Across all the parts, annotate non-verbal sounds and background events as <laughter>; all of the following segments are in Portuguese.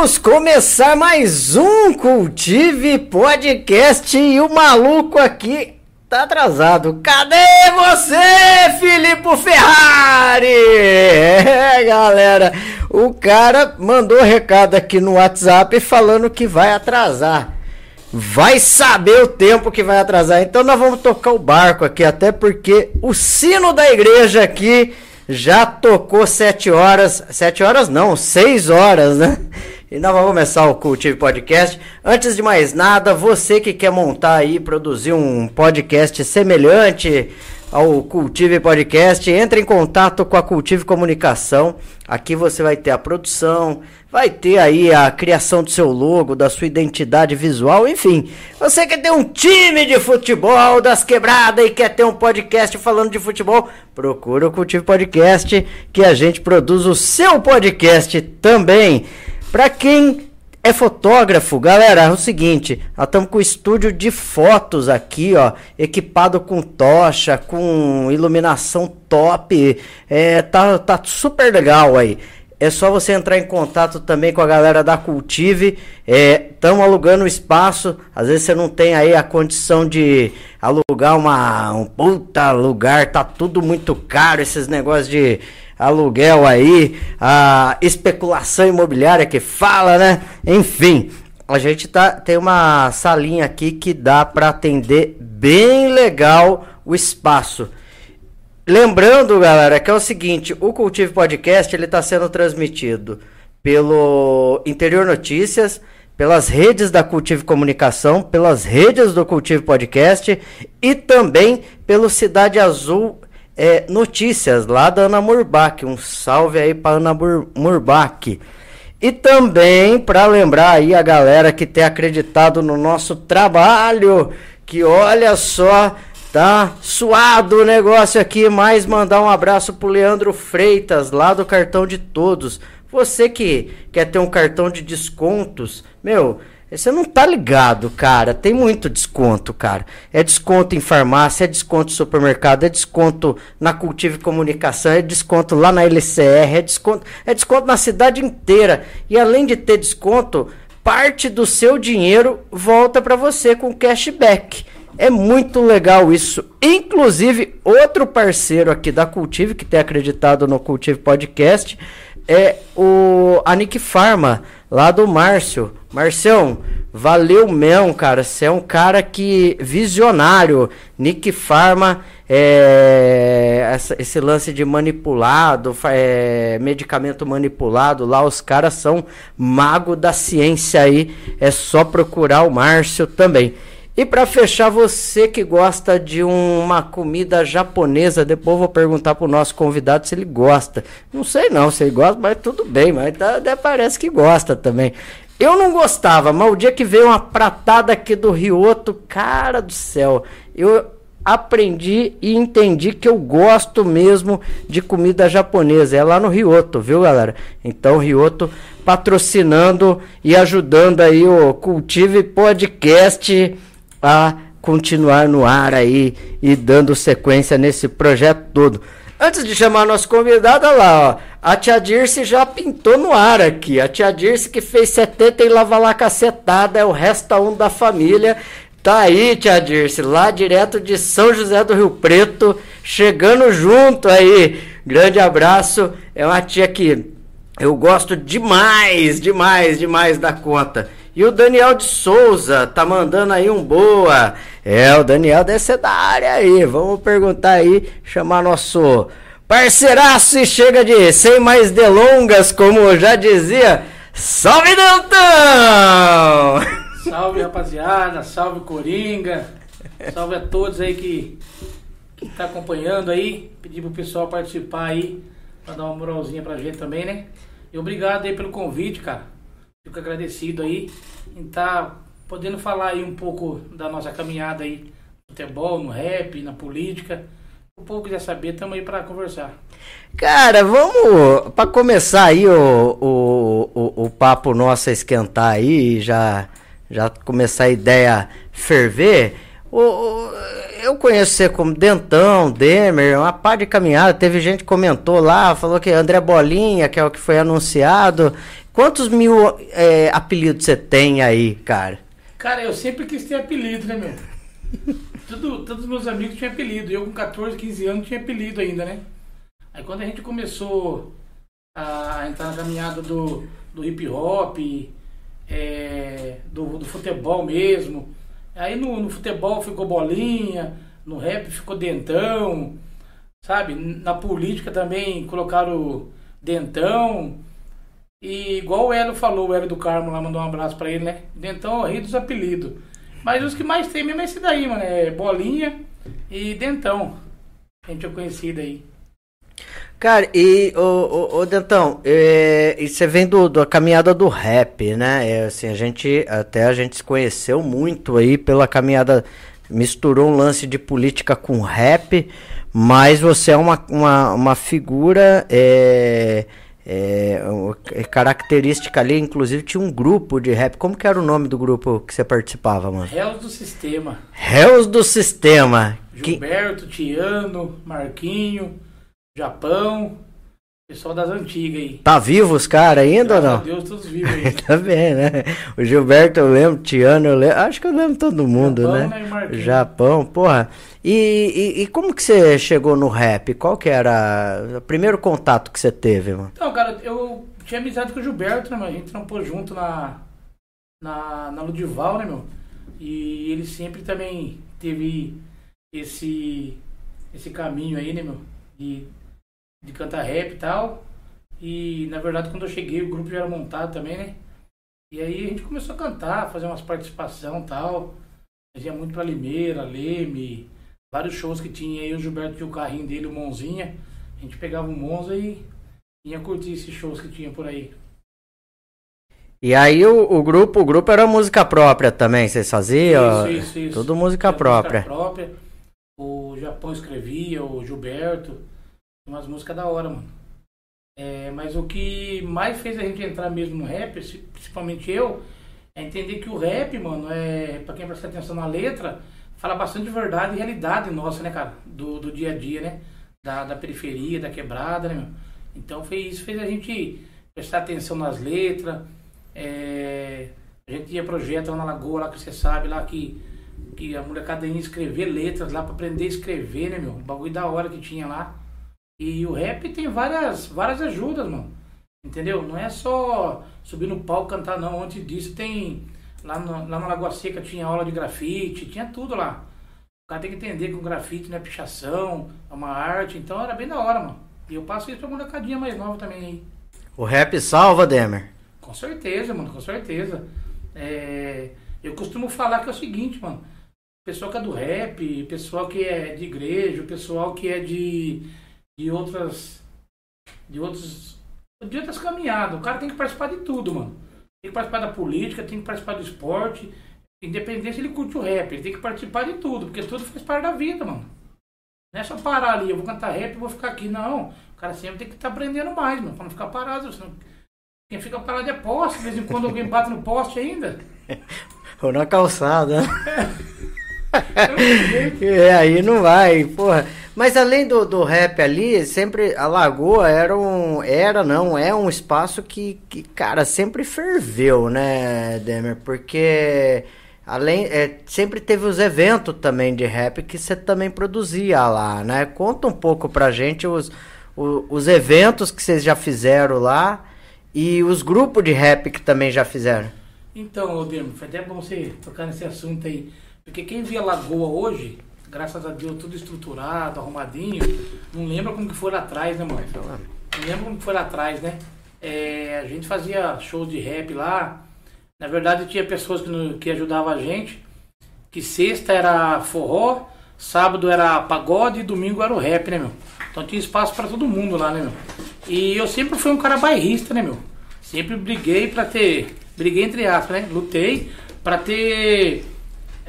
Vamos começar mais um Cultive Podcast e o maluco aqui tá atrasado. Cadê você, Filipe Ferrari? É, galera, o cara mandou recado aqui no WhatsApp falando que vai atrasar. Vai saber o tempo que vai atrasar. Então nós vamos tocar o barco aqui, até porque o sino da igreja aqui já tocou sete horas. Sete horas não, seis horas, né? E nós vamos começar o Cultive Podcast. Antes de mais nada, você que quer montar aí, produzir um podcast semelhante ao Cultive Podcast, entre em contato com a Cultive Comunicação. Aqui você vai ter a produção, vai ter aí a criação do seu logo, da sua identidade visual, enfim. Você quer ter um time de futebol das quebradas e quer ter um podcast falando de futebol, procura o Cultive Podcast que a gente produz o seu podcast também. Para quem é fotógrafo, galera, é o seguinte, nós estamos com o estúdio de fotos aqui, ó, equipado com tocha, com iluminação top, é, tá, tá super legal aí. É só você entrar em contato também com a galera da Cultive. Estamos é, alugando espaço. Às vezes você não tem aí a condição de alugar uma, um puta lugar. Tá tudo muito caro. Esses negócios de aluguel aí, a especulação imobiliária que fala, né? Enfim, a gente tá, tem uma salinha aqui que dá para atender bem legal o espaço. Lembrando, galera, que é o seguinte, o Cultivo Podcast ele está sendo transmitido pelo Interior Notícias, pelas redes da Cultivo Comunicação, pelas redes do Cultivo Podcast e também pelo Cidade Azul é, notícias lá da Ana Murbach. Um salve aí para Ana Murbach. E também para lembrar aí a galera que tem acreditado no nosso trabalho, que olha só, tá suado o negócio aqui, mas mandar um abraço pro Leandro Freitas, lá do Cartão de Todos. Você que quer ter um cartão de descontos, meu, você não tá ligado, cara. Tem muito desconto, cara. É desconto em farmácia, é desconto em supermercado, é desconto na Cultive Comunicação, é desconto lá na LCR, é desconto, é desconto na cidade inteira. E além de ter desconto, parte do seu dinheiro volta para você com cashback. É muito legal isso. Inclusive, outro parceiro aqui da Cultive, que tem acreditado no Cultive Podcast, é o a Nick Pharma, lá do Márcio. Marcião, valeu mesmo, cara. Você é um cara que visionário. Nick Pharma, é, esse lance de manipulado, é, medicamento manipulado, lá os caras são mago da ciência aí. É só procurar o Márcio também. E para fechar, você que gosta de uma comida japonesa, depois vou perguntar pro nosso convidado se ele gosta. Não sei não se ele gosta, mas tudo bem, mas tá, parece que gosta também. Eu não gostava, mas o dia que veio uma pratada aqui do Rioto, cara do céu, eu aprendi e entendi que eu gosto mesmo de comida japonesa. É lá no Rioto, viu, galera? Então, Rioto patrocinando e ajudando aí o Cultive Podcast a continuar no ar aí e dando sequência nesse projeto todo. Antes de chamar nosso convidado, olha lá, ó, a tia Dirce já pintou no ar aqui. A tia Dirce que fez 70 e lava lá cacetada, é o resta um da família. Tá aí, tia Dirce, lá direto de São José do Rio Preto, chegando junto aí. Grande abraço. É uma tia que eu gosto demais, demais, demais da conta. E o Daniel de Souza tá mandando aí um boa. É, o Daniel deve ser da área aí. Vamos perguntar aí, chamar nosso parceiraço e chega de sem mais delongas, como já dizia. Salve Dantão! Salve rapaziada, salve Coringa, salve a todos aí que, que tá acompanhando aí. Pedir pro pessoal participar aí, pra dar uma moralzinha pra gente também, né? E obrigado aí pelo convite, cara. Fico agradecido aí em estar tá podendo falar aí um pouco da nossa caminhada aí no futebol, no rap, na política. O povo quiser saber, estamos aí para conversar. Cara, vamos para começar aí o, o, o, o, papo nosso a esquentar aí e já, já começar a ideia ferver. O, o, eu conheço você como Dentão, Demer, uma par de caminhada. Teve gente que comentou lá, falou que André Bolinha, que é o que foi anunciado. Quantos mil é, apelidos você tem aí, cara? Cara, eu sempre quis ter apelido, né, meu? <laughs> Tudo, todos os meus amigos tinham apelido. Eu com 14, 15 anos tinha apelido ainda, né? Aí quando a gente começou a entrar na caminhada do, do hip hop, é, do, do, futebol mesmo. Aí no, no, futebol ficou bolinha, no rap ficou dentão, sabe? Na política também colocaram dentão. E igual o Hélio falou, o Hélio do Carmo lá mandou um abraço pra ele, né? Dentão ri dos apelidos. Mas os que mais tem mesmo é esse daí, mano. É Bolinha e Dentão. A gente é conhecido aí. Cara, e o, Dentão, é, e você vem do, da caminhada do rap, né? É, assim, a gente até a gente se conheceu muito aí pela caminhada, misturou um lance de política com rap, mas você é uma, uma, uma figura é, é, é, característica ali, inclusive tinha um grupo de rap. Como que era o nome do grupo que você participava, mano? Réus do Sistema. Réus do Sistema. Gilberto, que... Tiano, Marquinho, Japão. Pessoal das antigas aí. Tá vivo os caras ainda Graças ou não? Deus, todos vivos aí. <laughs> tá bem, né? O Gilberto eu lembro, Tiano eu lembro. Acho que eu lembro todo mundo, Japão, né? né Japão, porra. E, e, e, como que você chegou no rap? Qual que era o primeiro contato que você teve, mano? Então, cara, eu tinha amizade com o Gilberto, né, mano? A gente trampou junto na, na, na Ludival, né, meu? E ele sempre também teve esse, esse caminho aí, né, meu? De de cantar rap e tal. E na verdade quando eu cheguei o grupo já era montado também, né? E aí a gente começou a cantar, fazer umas participação e tal. Fazia muito pra Limeira, Leme, vários shows que tinha aí. O Gilberto tinha o carrinho dele, o Monzinha. A gente pegava o Monza e ia curtir esses shows que tinha por aí. E aí o, o grupo, o grupo era música própria também, vocês faziam? Isso, isso, isso. Tudo música própria. música própria. O Japão escrevia, o Gilberto. Umas músicas da hora, mano. É, mas o que mais fez a gente entrar mesmo no rap, principalmente eu, é entender que o rap, mano, é, pra quem presta atenção na letra, fala bastante de verdade e realidade nossa, né, cara? Do, do dia a dia, né? Da, da periferia, da quebrada, né, meu? Então foi isso fez a gente prestar atenção nas letras. É, a gente tinha projeto lá na Lagoa, lá que você sabe, lá que, que a molecada ia escrever letras lá pra aprender a escrever, né, meu? O bagulho da hora que tinha lá. E o rap tem várias, várias ajudas, mano. Entendeu? Não é só subir no palco cantar, não. Antes disso tem. Lá, no, lá na Lagoa Seca tinha aula de grafite, tinha tudo lá. O cara tem que entender que o grafite não é pichação, é uma arte. Então era bem da hora, mano. E eu passo isso pra molecadinha mais nova também aí. O rap salva, Demer? Com certeza, mano, com certeza. É, eu costumo falar que é o seguinte, mano. Pessoal que é do rap, pessoal que é de igreja, pessoal que é de, de outras. De outros. De outras caminhadas. O cara tem que participar de tudo, mano. Tem que participar da política, tem que participar do esporte. Independente se ele curte o rap, ele tem que participar de tudo, porque tudo faz parte da vida, mano. Não é só parar ali, eu vou cantar rap e vou ficar aqui. Não. O cara sempre tem que estar tá aprendendo mais, mano, pra não ficar parado. Senão... Quem fica parado é poste, de vez em quando alguém bate no poste ainda. <laughs> Ou na calçada. <laughs> <laughs> é, aí não vai, porra. Mas além do, do rap ali, sempre a Lagoa era um. Era, não, é um espaço que, que cara, sempre ferveu, né, Demer? Porque além é, sempre teve os eventos também de rap que você também produzia lá, né? Conta um pouco pra gente os, os, os eventos que vocês já fizeram lá e os grupos de rap que também já fizeram. Então, Demo, foi até bom você tocar nesse assunto aí. Porque quem via Lagoa hoje, graças a Deus, tudo estruturado, arrumadinho, não lembra como que foi lá atrás, né, mano? Não lembra como que foi lá atrás, né? É, a gente fazia shows de rap lá. Na verdade, tinha pessoas que, que ajudavam a gente. Que sexta era forró, sábado era pagode e domingo era o rap, né, meu? Então tinha espaço para todo mundo lá, né, meu? E eu sempre fui um cara bairrista, né, meu? Sempre briguei para ter. Briguei entre aspas, né? Lutei para ter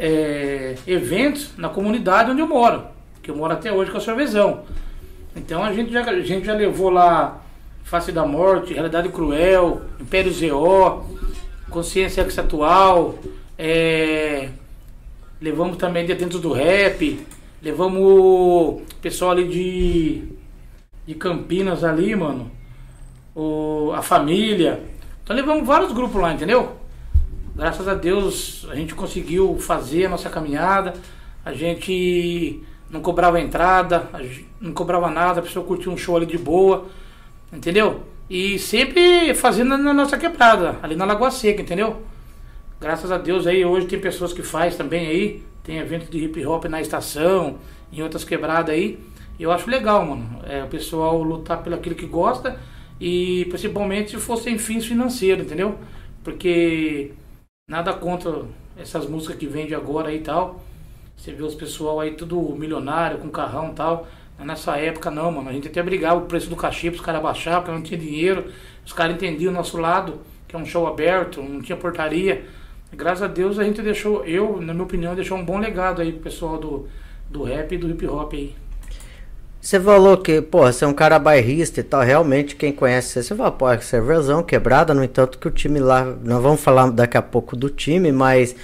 é, eventos na comunidade onde eu moro. Que eu moro até hoje com a Sorvezão. Então a gente já, a gente já levou lá Face da Morte, Realidade Cruel, Império ZO, Consciência Ex Atual, é, levamos também Detentos do Rap, levamos o pessoal ali de, de Campinas ali, mano, o, a família. Então levamos vários grupos lá, entendeu? Graças a Deus a gente conseguiu fazer a nossa caminhada. A gente não cobrava entrada, não cobrava nada, a pessoa curtia um show ali de boa, entendeu? E sempre fazendo na nossa quebrada, ali na Lagoa Seca, entendeu? Graças a Deus aí hoje tem pessoas que faz também aí, tem evento de hip hop na estação, em outras quebradas aí. Eu acho legal, mano. É o pessoal lutar pelo aquilo que gosta e principalmente se for sem fins financeiros, entendeu? Porque Nada contra essas músicas que vende agora e tal. Você vê os pessoal aí tudo milionário, com carrão e tal. Nessa época não, mano. A gente até brigava o preço do cachê para os caras baixar, porque não tinha dinheiro. Os caras entendiam o nosso lado, que é um show aberto, não tinha portaria. Graças a Deus a gente deixou, eu, na minha opinião, deixou um bom legado aí pro pessoal do, do rap e do hip hop aí. Você falou que, pô, você é um cara bairrista e tal, realmente quem conhece você, você fala, pô, é cervezão, quebrada, no entanto que o time lá, nós vamos falar daqui a pouco do time, mas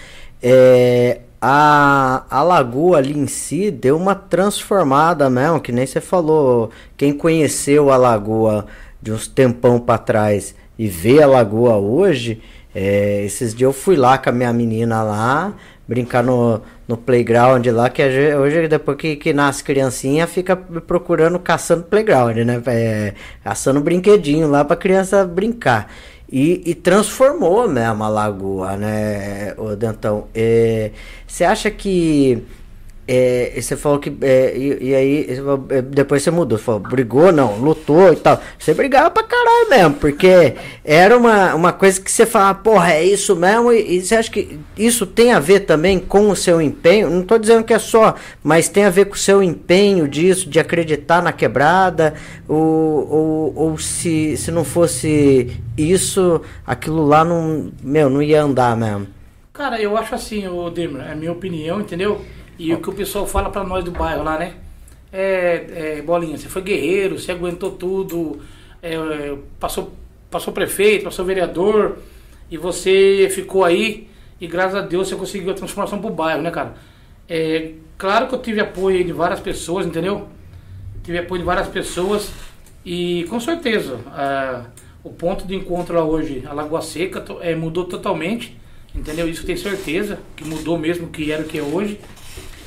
é, a, a lagoa ali em si deu uma transformada mesmo, que nem você falou, quem conheceu a lagoa de uns tempão para trás e vê a lagoa hoje, é, esses dias eu fui lá com a minha menina lá, brincar no, no playground lá, que hoje depois que, que nasce criancinha fica procurando, caçando playground, né? É, caçando brinquedinho lá pra criança brincar. E, e transformou mesmo a lagoa, né, o Dentão? É, você acha que é, você falou que. É, e, e, aí, é, depois você mudou. Você falou, brigou, não, lutou e tal. Você brigava pra caralho mesmo, porque era uma, uma coisa que você falava, porra, é isso mesmo. E, e, você acha que isso tem a ver também com o seu empenho? Não tô dizendo que é só, mas tem a ver com o seu empenho disso, de acreditar na quebrada? Ou, ou, ou se, se não fosse isso, aquilo lá não, meu, não ia andar mesmo? Cara, eu acho assim, o Demer, é a minha opinião, entendeu? E o que o pessoal fala para nós do bairro lá, né? É, é, Bolinha, você foi guerreiro, você aguentou tudo, é, passou, passou prefeito, passou vereador, e você ficou aí, e graças a Deus você conseguiu a transformação pro bairro, né, cara? É, claro que eu tive apoio de várias pessoas, entendeu? Tive apoio de várias pessoas, e com certeza, o ponto de encontro lá hoje, a Lagoa Seca, é, mudou totalmente, entendeu? Isso tenho certeza, que mudou mesmo que era o que é hoje.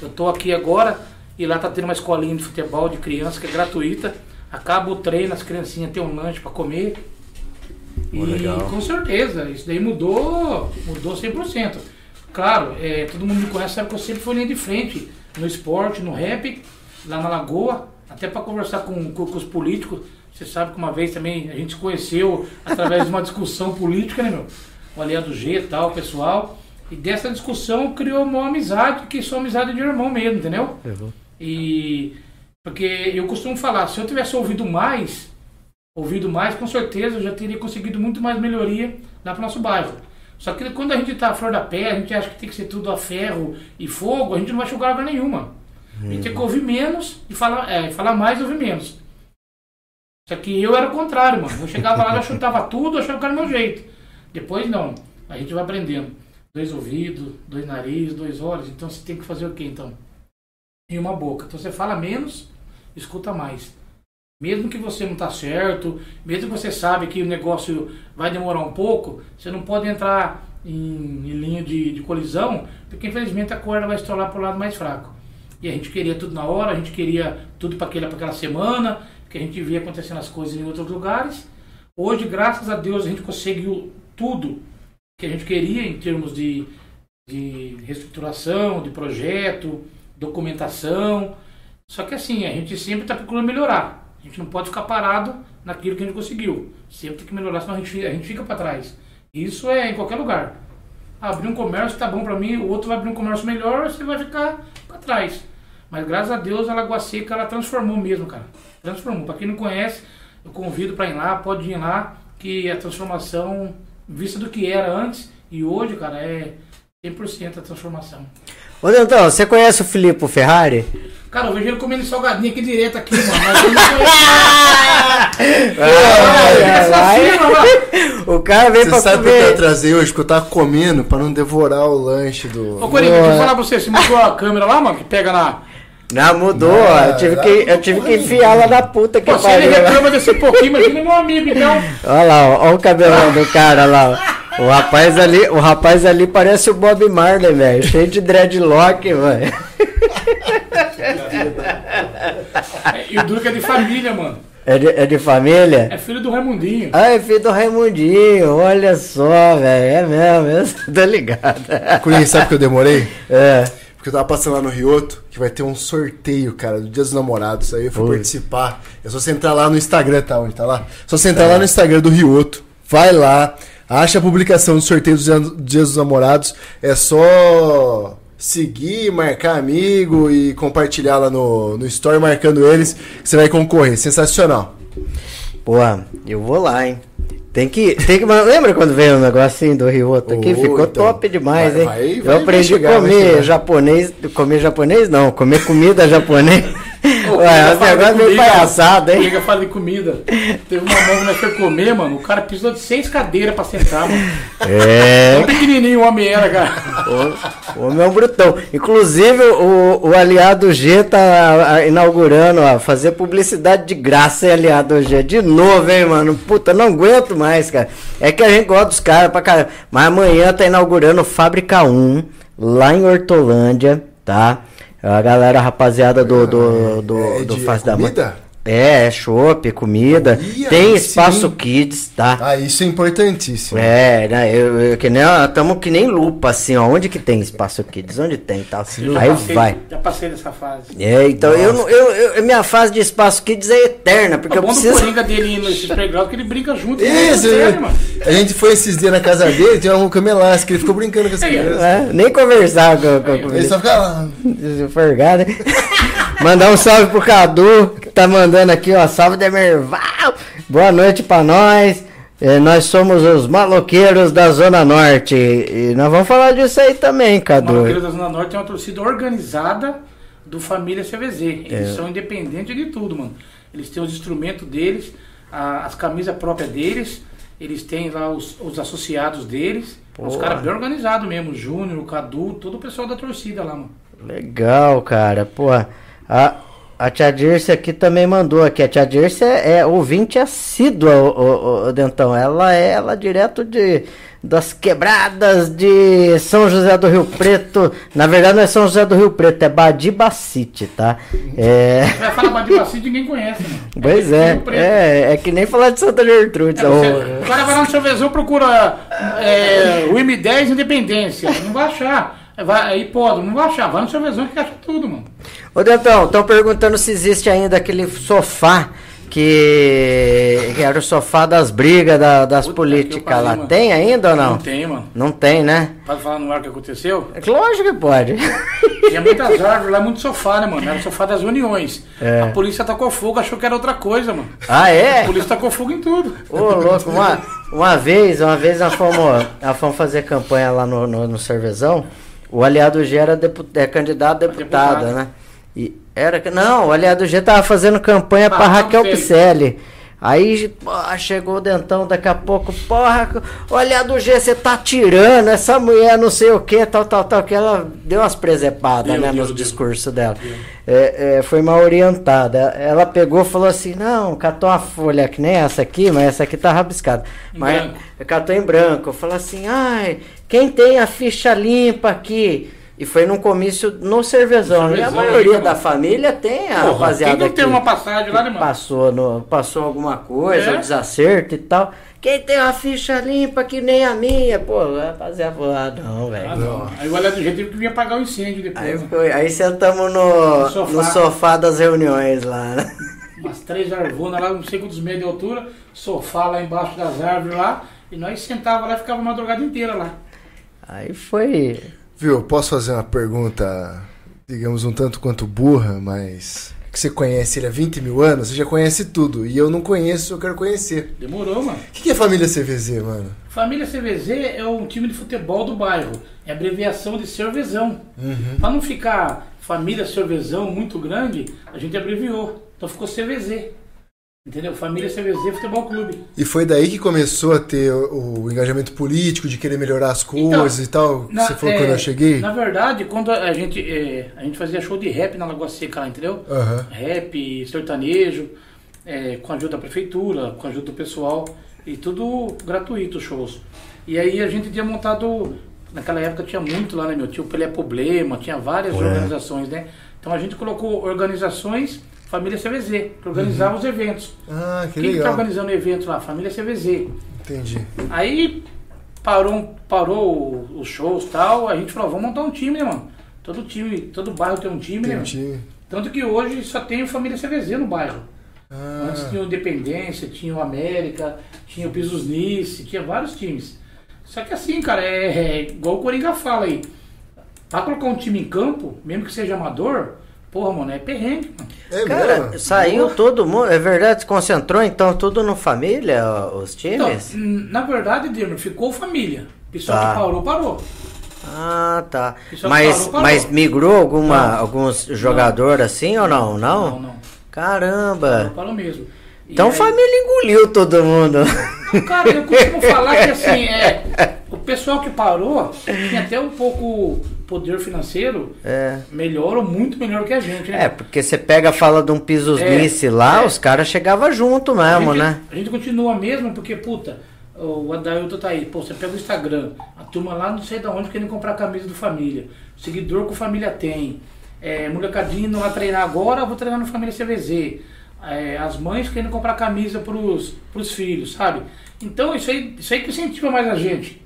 Eu estou aqui agora e lá tá tendo uma escolinha de futebol de criança que é gratuita. Acaba o treino, as criancinhas têm um lanche para comer. E legal. com certeza, isso daí mudou, mudou 100%. Claro, é, todo mundo me conhece, sabe que eu sempre fui linha de frente no esporte, no rap, lá na Lagoa, até para conversar com, com, com os políticos. Você sabe que uma vez também a gente se conheceu através de uma <laughs> discussão política, né, meu? O aliado G e tal, pessoal. E dessa discussão criou uma amizade, que sou amizade de irmão mesmo, entendeu? E porque eu costumo falar, se eu tivesse ouvido mais, ouvido mais, com certeza eu já teria conseguido muito mais melhoria lá pro nosso bairro. Só que quando a gente tá à flor da pé, a gente acha que tem que ser tudo a ferro e fogo, a gente não vai chegar a lugar nenhuma. A gente tem que ouvir menos e falar, é, falar mais e ouvir menos. Só que eu era o contrário, mano. Eu chegava lá, eu chutava tudo, achava que era o meu jeito. Depois não. A gente vai aprendendo. Dois ouvidos, dois narizes, dois olhos. Então você tem que fazer o quê então? E uma boca. Então você fala menos, escuta mais. Mesmo que você não está certo, mesmo que você sabe que o negócio vai demorar um pouco, você não pode entrar em, em linha de, de colisão, porque infelizmente a corda vai estourar para o lado mais fraco. E a gente queria tudo na hora, a gente queria tudo para aquela, aquela semana, que a gente via acontecendo as coisas em outros lugares. Hoje, graças a Deus, a gente conseguiu tudo que a gente queria em termos de, de reestruturação, de projeto, documentação. Só que assim, a gente sempre está procurando melhorar. A gente não pode ficar parado naquilo que a gente conseguiu. Sempre tem que melhorar, senão a gente, a gente fica para trás. Isso é em qualquer lugar. Abrir um comércio está bom para mim, o outro vai abrir um comércio melhor, você vai ficar para trás. Mas graças a Deus a Lagoa Seca ela transformou mesmo, cara. Transformou. Para quem não conhece, eu convido para ir lá, pode ir lá, que a transformação, vista do que era antes e hoje, cara, é 100% a transformação. Ô, Dentão, você conhece o Filipe Ferrari? Cara, eu vejo ele comendo salgadinho aqui direto aqui, mano. Não conheço. <laughs> o cara veio Você pra sabe o que comer. trazer hoje? Que eu tava comendo pra não devorar o lanche do. Ô, Coringa, deixa eu falar pra você, você mudou a câmera lá, mano, que pega na. Não, mudou. Não, eu tive que, eu tive que enfiar lá na puta que Pô, se ele pariu. reclama desse pouquinho, imagina meu amigo, então. <laughs> Olha lá, ó, ó o cabelão do cara lá. ó. O rapaz ali, o rapaz ali parece o Bob Marley, velho. Cheio de dreadlock, velho. E o duro que é de família, mano. É de, é de família? É filho do Raimundinho. Ah, é filho do Raimundinho, olha só, velho. É mesmo, eu tô ligado. Cunha, sabe que eu demorei? É. Porque eu tava passando lá no Rioto, que vai ter um sorteio, cara, do Dia dos Namorados. Aí eu fui Ui. participar. É só você entrar lá no Instagram, tá? Onde tá lá? Só você entrar lá no Instagram do Rioto. Vai lá, acha a publicação do sorteio dos Dia- Dias dos Namorados. É só seguir, marcar amigo e compartilhar lá no, no Story marcando eles. Você vai concorrer. Sensacional. Pô, eu vou lá, hein. Tem que, tem que. Lembra quando veio um negocinho do Rioto aqui? Ô, Ficou então, top demais, vai- hein? vai- eu vai- aprendi chegar, a comer japonês. Comer japonês não, comer comida japonês. Ô, Ué, Coringa o fala de negócio meio palhaçado, hein? Coringa fala de comida. Teve uma mão que nós foi comer, mano. O cara precisou de seis cadeiras pra sentar, mano. É. Tão pequenininho o homem era, cara. O homem é um brutão. Inclusive, o, o aliado G tá inaugurando, ó, fazer publicidade de graça, hein, aliado G. De novo, hein, mano? Puta, não aguento mais, cara. É que a gente gosta dos caras pra caramba. Mas amanhã tá inaugurando Fábrica 1, lá em Hortolândia, tá? A galera, a rapaziada do, do, do, É do de Face da Mãe. É, é chopp, comida. Ih, Tem espaço sim. kids, tá? Ah, isso é importantíssimo. É, né? Eu, eu- que nem, estamos que nem lupa, assim, ó. Onde que tem espaço kids? Onde tem tal? Eu já Aí passei- vai. Já passei dessa fase. É, então eu, não- eu, eu, minha fase de espaço kids é eterna, porque O eu bom do preciso. Coringa dele nesses playground que ele brinca junto. Isso, é a gente foi esses dias na casa dele, tinha um camelás que ele ficou brincando com essa Aí, criança. É, nem conversar com, com, com Ele só ficava lá. Forgado, hein? <laughs> Mandar um salve pro Cadu, que tá mandando aqui, ó. Salve Demerval! Boa noite pra nós. É, nós somos os maloqueiros da Zona Norte. E nós vamos falar disso aí também, Cadu. Maloqueiro da Zona Norte é uma torcida organizada do Família CVZ. É. Eles são independentes de tudo, mano. Eles têm os instrumentos deles, a- as camisas próprias deles, eles têm lá os, os associados deles. Os caras bem organizados mesmo, o Júnior, o Cadu, todo o pessoal da torcida lá, mano. Legal, cara. Pô, a, A tia Dirce aqui também mandou aqui. A tia Dirce é, é ouvinte assídua, o, o, o, Dentão. Ela é ela direto de das quebradas de São José do Rio Preto. Na verdade não é São José do Rio Preto, é Badibacite, tá? É... Vai falar Badibacite ninguém conhece, né? <laughs> Pois é, é, é, é, que nem falar de Santa Gertrude. É, você, o cara vai lá no seu Vezão, procura é, o M10 Independência, não vai achar. Vai, aí pode, não vai achar, vai no seu Vezão que acha tudo, mano. Ô Dentão, estão perguntando se existe ainda aquele sofá que, que era o sofá das brigas da, das Puta políticas lá. Mano. Tem ainda ou não? Não tem, mano. Não tem, né? Pode falar no ar o que aconteceu? É lógico que pode. Tinha muitas árvores lá, muito sofá, né, mano? Era o sofá das uniões. É. A polícia tacou fogo, achou que era outra coisa, mano. Ah, é? A polícia tacou fogo em tudo. Ô, louco, uma, uma vez, uma vez nós fomos, nós fomos fazer campanha lá no, no, no Cervezão. O aliado G era é candidato a deputado, deputado. né? E era que. Não, o aliado G tava fazendo campanha para Raquel Picelli. Aí porra, chegou o dentão daqui a pouco, porra, olha do G, você tá tirando essa mulher não sei o que, tal, tal, tal, que ela deu umas presepadas, né, nos discursos dela. É, é, foi mal orientada. Ela pegou e falou assim, não, catou uma folha que nem essa aqui, mas essa aqui tá rabiscada. Em mas branco. catou em branco. Falou assim, ai, quem tem a ficha limpa aqui? E foi num comício no Cervezão. e a maioria da família tem a Porra, rapaziada. Quem não tem uma passagem lá, né, mano? Passou, no, passou alguma coisa, é? um desacerto e tal. Quem tem uma ficha limpa que nem a minha, pô, rapaziada, ah, não, velho. Ah, não. Aí o olhar do jeito que vir apagar o incêndio depois. Aí, né? aí sentamos no, no, sofá. no sofá das reuniões lá, né? Umas três arvonas lá, não sei quantos metros de altura, sofá lá embaixo das árvores lá, e nós sentava lá e ficava a madrugada inteira lá. Aí foi. Viu, posso fazer uma pergunta, digamos, um tanto quanto burra, mas. Que você conhece ele há 20 mil anos, você já conhece tudo. E eu não conheço, eu quero conhecer. Demorou, mano. O que, que é Família CVZ, mano? Família CVZ é um time de futebol do bairro. É abreviação de Cervezão. Uhum. Pra não ficar Família Cervezão muito grande, a gente abreviou. Então ficou CVZ. Entendeu? Família CVZ Futebol Clube. E foi daí que começou a ter o, o engajamento político, de querer melhorar as coisas então, e tal? Na, você falou é, quando eu cheguei? Na verdade, quando a gente, é, a gente fazia show de rap na Lagoa Seca lá, entendeu? Uhum. Rap, sertanejo, é, com a ajuda da prefeitura, com a ajuda do pessoal, e tudo gratuito os shows. E aí a gente tinha montado, naquela época tinha muito lá, né, meu? Tinha o Pelé Problema, tinha várias organizações, né? Então a gente colocou organizações Família CVZ, que organizava uhum. os eventos. Ah, que Quem legal. que tá organizando o evento lá? Família CVZ. Entendi. Aí parou, parou os shows e tal, a gente falou, vamos montar um time, né, mano? Todo time, todo bairro tem um time, tem né? Um time. Tanto que hoje só tem o Família CVZ no bairro. Ah. Antes tinha o Independência, tinha o América, tinha o Pisos Nice, tinha vários times. Só que assim, cara, é, é igual o Coringa fala aí. Pra colocar um time em campo, mesmo que seja amador, Porra, mano, é perrengue, mano. É Cara, mesmo? saiu Porra. todo mundo, é verdade, se concentrou então tudo no família, os times? Então, na verdade, Dirma, ficou família. O pessoal tá. que parou, parou. Ah, tá. Mas, parou, parou. mas migrou alguma, alguns jogadores assim ou não? Não? Não, não. Caramba. Parou, parou mesmo. E então a família engoliu todo mundo. Cara, eu costumo falar que assim, é, o pessoal que parou tinha até um pouco poder financeiro é. melhor ou muito melhor que a gente, né? É, porque você pega a fala de um pisos é, lá, é. os caras chegavam junto mesmo, a gente, né? A gente continua mesmo, porque, puta, o Adailton tá aí, pô, você pega o Instagram, a turma lá não sei de onde querendo comprar camisa do família, seguidor que o família tem, é, molecadinho não vai treinar agora, vou treinar no Família CVZ. É, as mães querendo comprar camisa pros, pros filhos, sabe? Então isso aí, isso aí que incentiva mais a gente.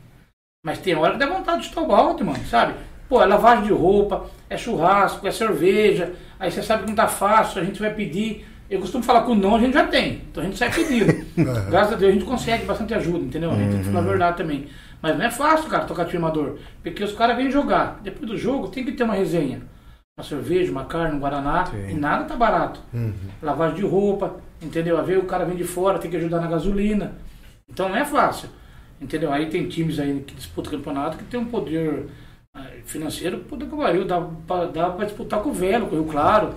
Mas tem hora que dá vontade de estar alto, mano, sabe? Pô, é lavagem de roupa, é churrasco, é cerveja. Aí você sabe que não tá fácil, a gente vai pedir. Eu costumo falar que o não a gente já tem, então a gente sai pedindo. <laughs> Uhum. Graças a Deus a gente consegue bastante ajuda, entendeu? A gente tem que falar a uhum. verdade também. Mas não é fácil, cara, tocar filmador. Porque os caras vêm jogar. Depois do jogo tem que ter uma resenha. Uma cerveja, uma carne, um guaraná. Sim. E nada tá barato. Uhum. Lavagem de roupa, entendeu? A ver o cara vem de fora, tem que ajudar na gasolina. Então não é fácil. Entendeu? Aí tem times aí que disputam campeonato que tem um poder financeiro, puta que pariu, dá, dá pra disputar com o Velo, com o Rio Claro.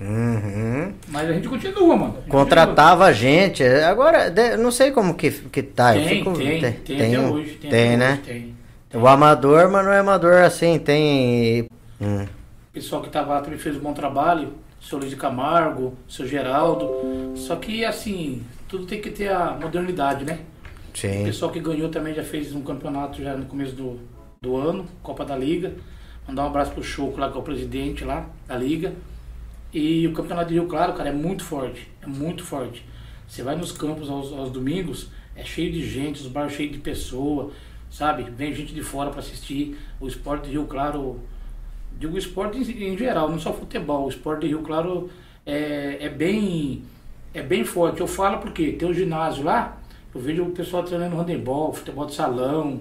Uhum. Mas a gente continua, mano. A gente Contratava a gente. Agora, não sei como que, que tá. Tem, fico, tem, tem, tem, tem, hoje. Tem, tem né? Hoje, tem, tem. O amador, mas não é amador assim, tem. Hum. O pessoal que tava lá também fez um bom trabalho. seu Luiz de Camargo, seu Geraldo. Só que assim, tudo tem que ter a modernidade, né? O Sim. pessoal que ganhou também já fez um campeonato já no começo do, do ano, Copa da Liga. Mandar um abraço pro Choco lá, que é o presidente lá da Liga. E o campeonato de Rio Claro, cara, é muito forte. É muito forte. Você vai nos campos aos, aos domingos, é cheio de gente, os bares cheios de pessoa, sabe? Vem gente de fora para assistir. O esporte de Rio Claro, digo esporte em, em geral, não só futebol. O esporte de Rio Claro é, é bem é bem forte. Eu falo porque tem o ginásio lá, eu vejo o pessoal treinando handebol, futebol de salão.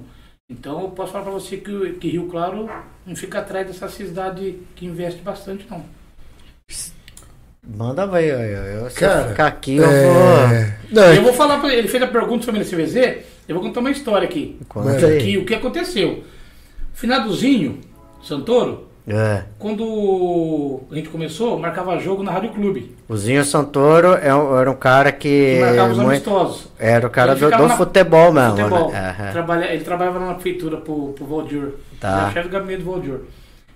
Então eu posso falar para você que, o- que Rio Claro não fica atrás dessa cidade que investe bastante, não. Manda ver, eu, eu, eu, se Cara, eu ficar aqui, eu vou. É... Não, é Eu vou falar para ele, ele fez a pergunta sobre a CVZ, eu vou contar uma história aqui. Conta. Que, o que aconteceu? Finadozinho, Santoro, É. quando a gente começou, marcava jogo na Rádio Clube. O Zinho Santoro é era um cara que. Que marcava os muito- amistosos. era o cara do, do na- futebol mesmo. Futebol. Né? Trabalha, ele trabalhava na prefeitura pro, pro Valdir. Tá. Era chefe do gabinete do Valdir.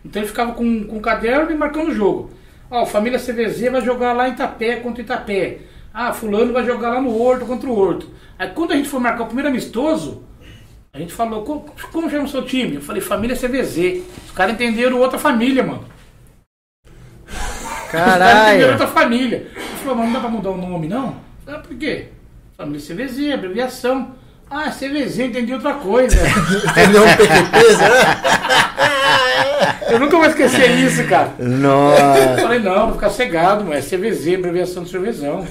Então ele ficava com, com um caderno e marcando o jogo. Ó, o família CVZ vai jogar lá em Itapé contra Itapé. Ah, fulano vai jogar lá no Horto contra o Horto. Aí quando a gente foi marcar o primeiro amistoso, a gente falou, como, como chama o seu time? Eu falei, família CVZ. Os caras entenderam outra família, mano. Os caras entenderam Caralho. outra família. Ele falou, mas não dá pra mudar o nome, não? Ah, por quê? Família CVZ, abreviação. Ah, CVZ, entendi outra coisa. <laughs> Entendeu um PQP, né? Eu nunca vou esquecer isso, cara. Eu Nossa. falei, não, vou ficar cegado, mas é CVZ, abreviação de cervezão.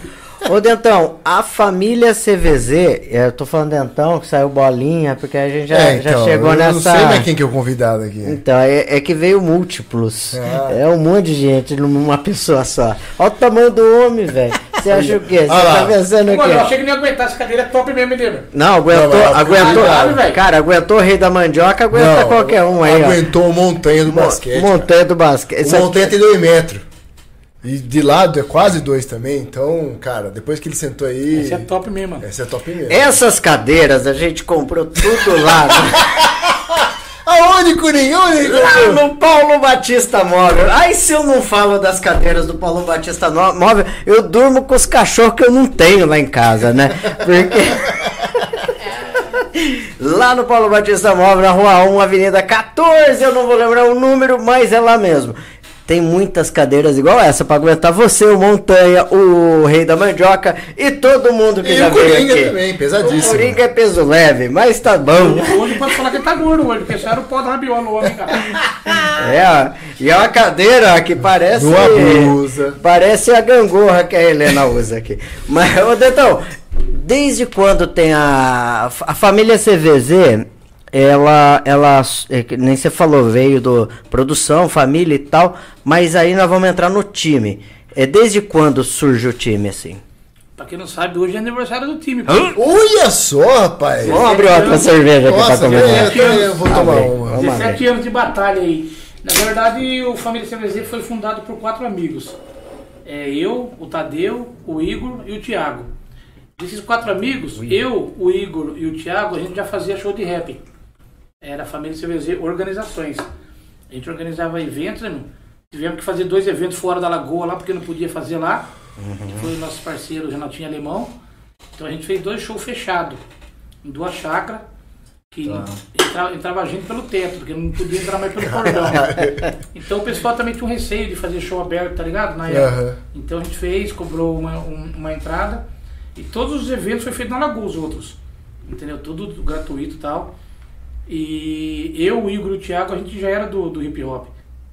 Ô Dentão, a família CVZ, eu tô falando Dentão, que saiu bolinha, porque a gente já, É, já então, chegou eu nessa. não sei mais quem que é o convidado aqui. Então, é, é que veio múltiplos. Ah. É um monte de gente numa pessoa só. Olha o tamanho do homem, velho. Você acha o quê? Você Olha lá. tá pensando o Mano, eu quê? achei que não ia aguentar, essa cadeira é top mesmo, Demer? Não, aguentou, Não, mas- aguentou. Velho. cara, aguentou o rei da mandioca, aguenta Não, qualquer um aí, ó. Aguentou o montanha do basquete. Montanha do basquete. cara. O aqui- montanha tem dois metros. E de lado é quase dois também. Então, cara, depois que ele sentou aí. Esse é top mesmo, mano. Essa é top mesmo. Essas cadeiras a gente comprou tudo lá. <laughs> Aonde, Curinho? Onde, Lá no Paulo Batista Móvel. Aí se eu não falo das cadeiras do Paulo Batista Móvel, eu durmo com os cachorros que eu não tenho lá em casa, né? Porque. <laughs> lá no Paulo Batista Móvel, na Rua 1, Avenida 14, eu não vou lembrar o número, mas é lá mesmo. Tem muitas cadeiras igual essa pra aguentar você, o Montanha, o Rei da Mandioca e todo mundo que E já o veio Coringa aqui. também, O pesadíssimo. Coringa é peso leve, mas tá bom. Hoje pode falar que ele tá gordo hoje, porque era o pó da rabiola no homem, cara. É, ó, e é uma cadeira que parece. Não abusa. Parece a gangorra que a Helena usa aqui. Mas, ô Detão, desde quando tem a, a família CVZ, ela, ela, é nem você falou, veio do produção, família e tal, mas aí nós vamos entrar no time. É desde quando surge o time assim? Pra quem não sabe, hoje é aniversário do time. Olha só, rapaz. Vamos abrir outra cerveja aqui Nossa, pra começar. eu, eu vou tomar uma. Vamos 17 anos de batalha aí. Na verdade, o Família CVZ foi fundado por quatro amigos. É eu, o Tadeu, o Igor e o Thiago. Desses quatro amigos, eu, o Igor e o Thiago, a gente já fazia show de rap. Era a Família CVZ Organizações. A gente organizava eventos, né, meu? Tivemos que fazer dois eventos fora da lagoa lá, porque não podia fazer lá. Que foi o nosso parceiro, o Renatinho Alemão. Então a gente fez dois shows fechados. Em duas chácaras. Que entra- entrava gente pelo teto, porque não podia entrar mais pelo <laughs> cordão. então o pessoal também tinha um receio de fazer show aberto, tá ligado? Na época. Aham. Então a gente fez, cobrou uma, um- uma entrada. E todos os eventos foi feito na Lagoa, os outros. Entendeu? Tudo gratuito e tal. E eu, o Igor e o Thiago, a gente já era do, do hip hop.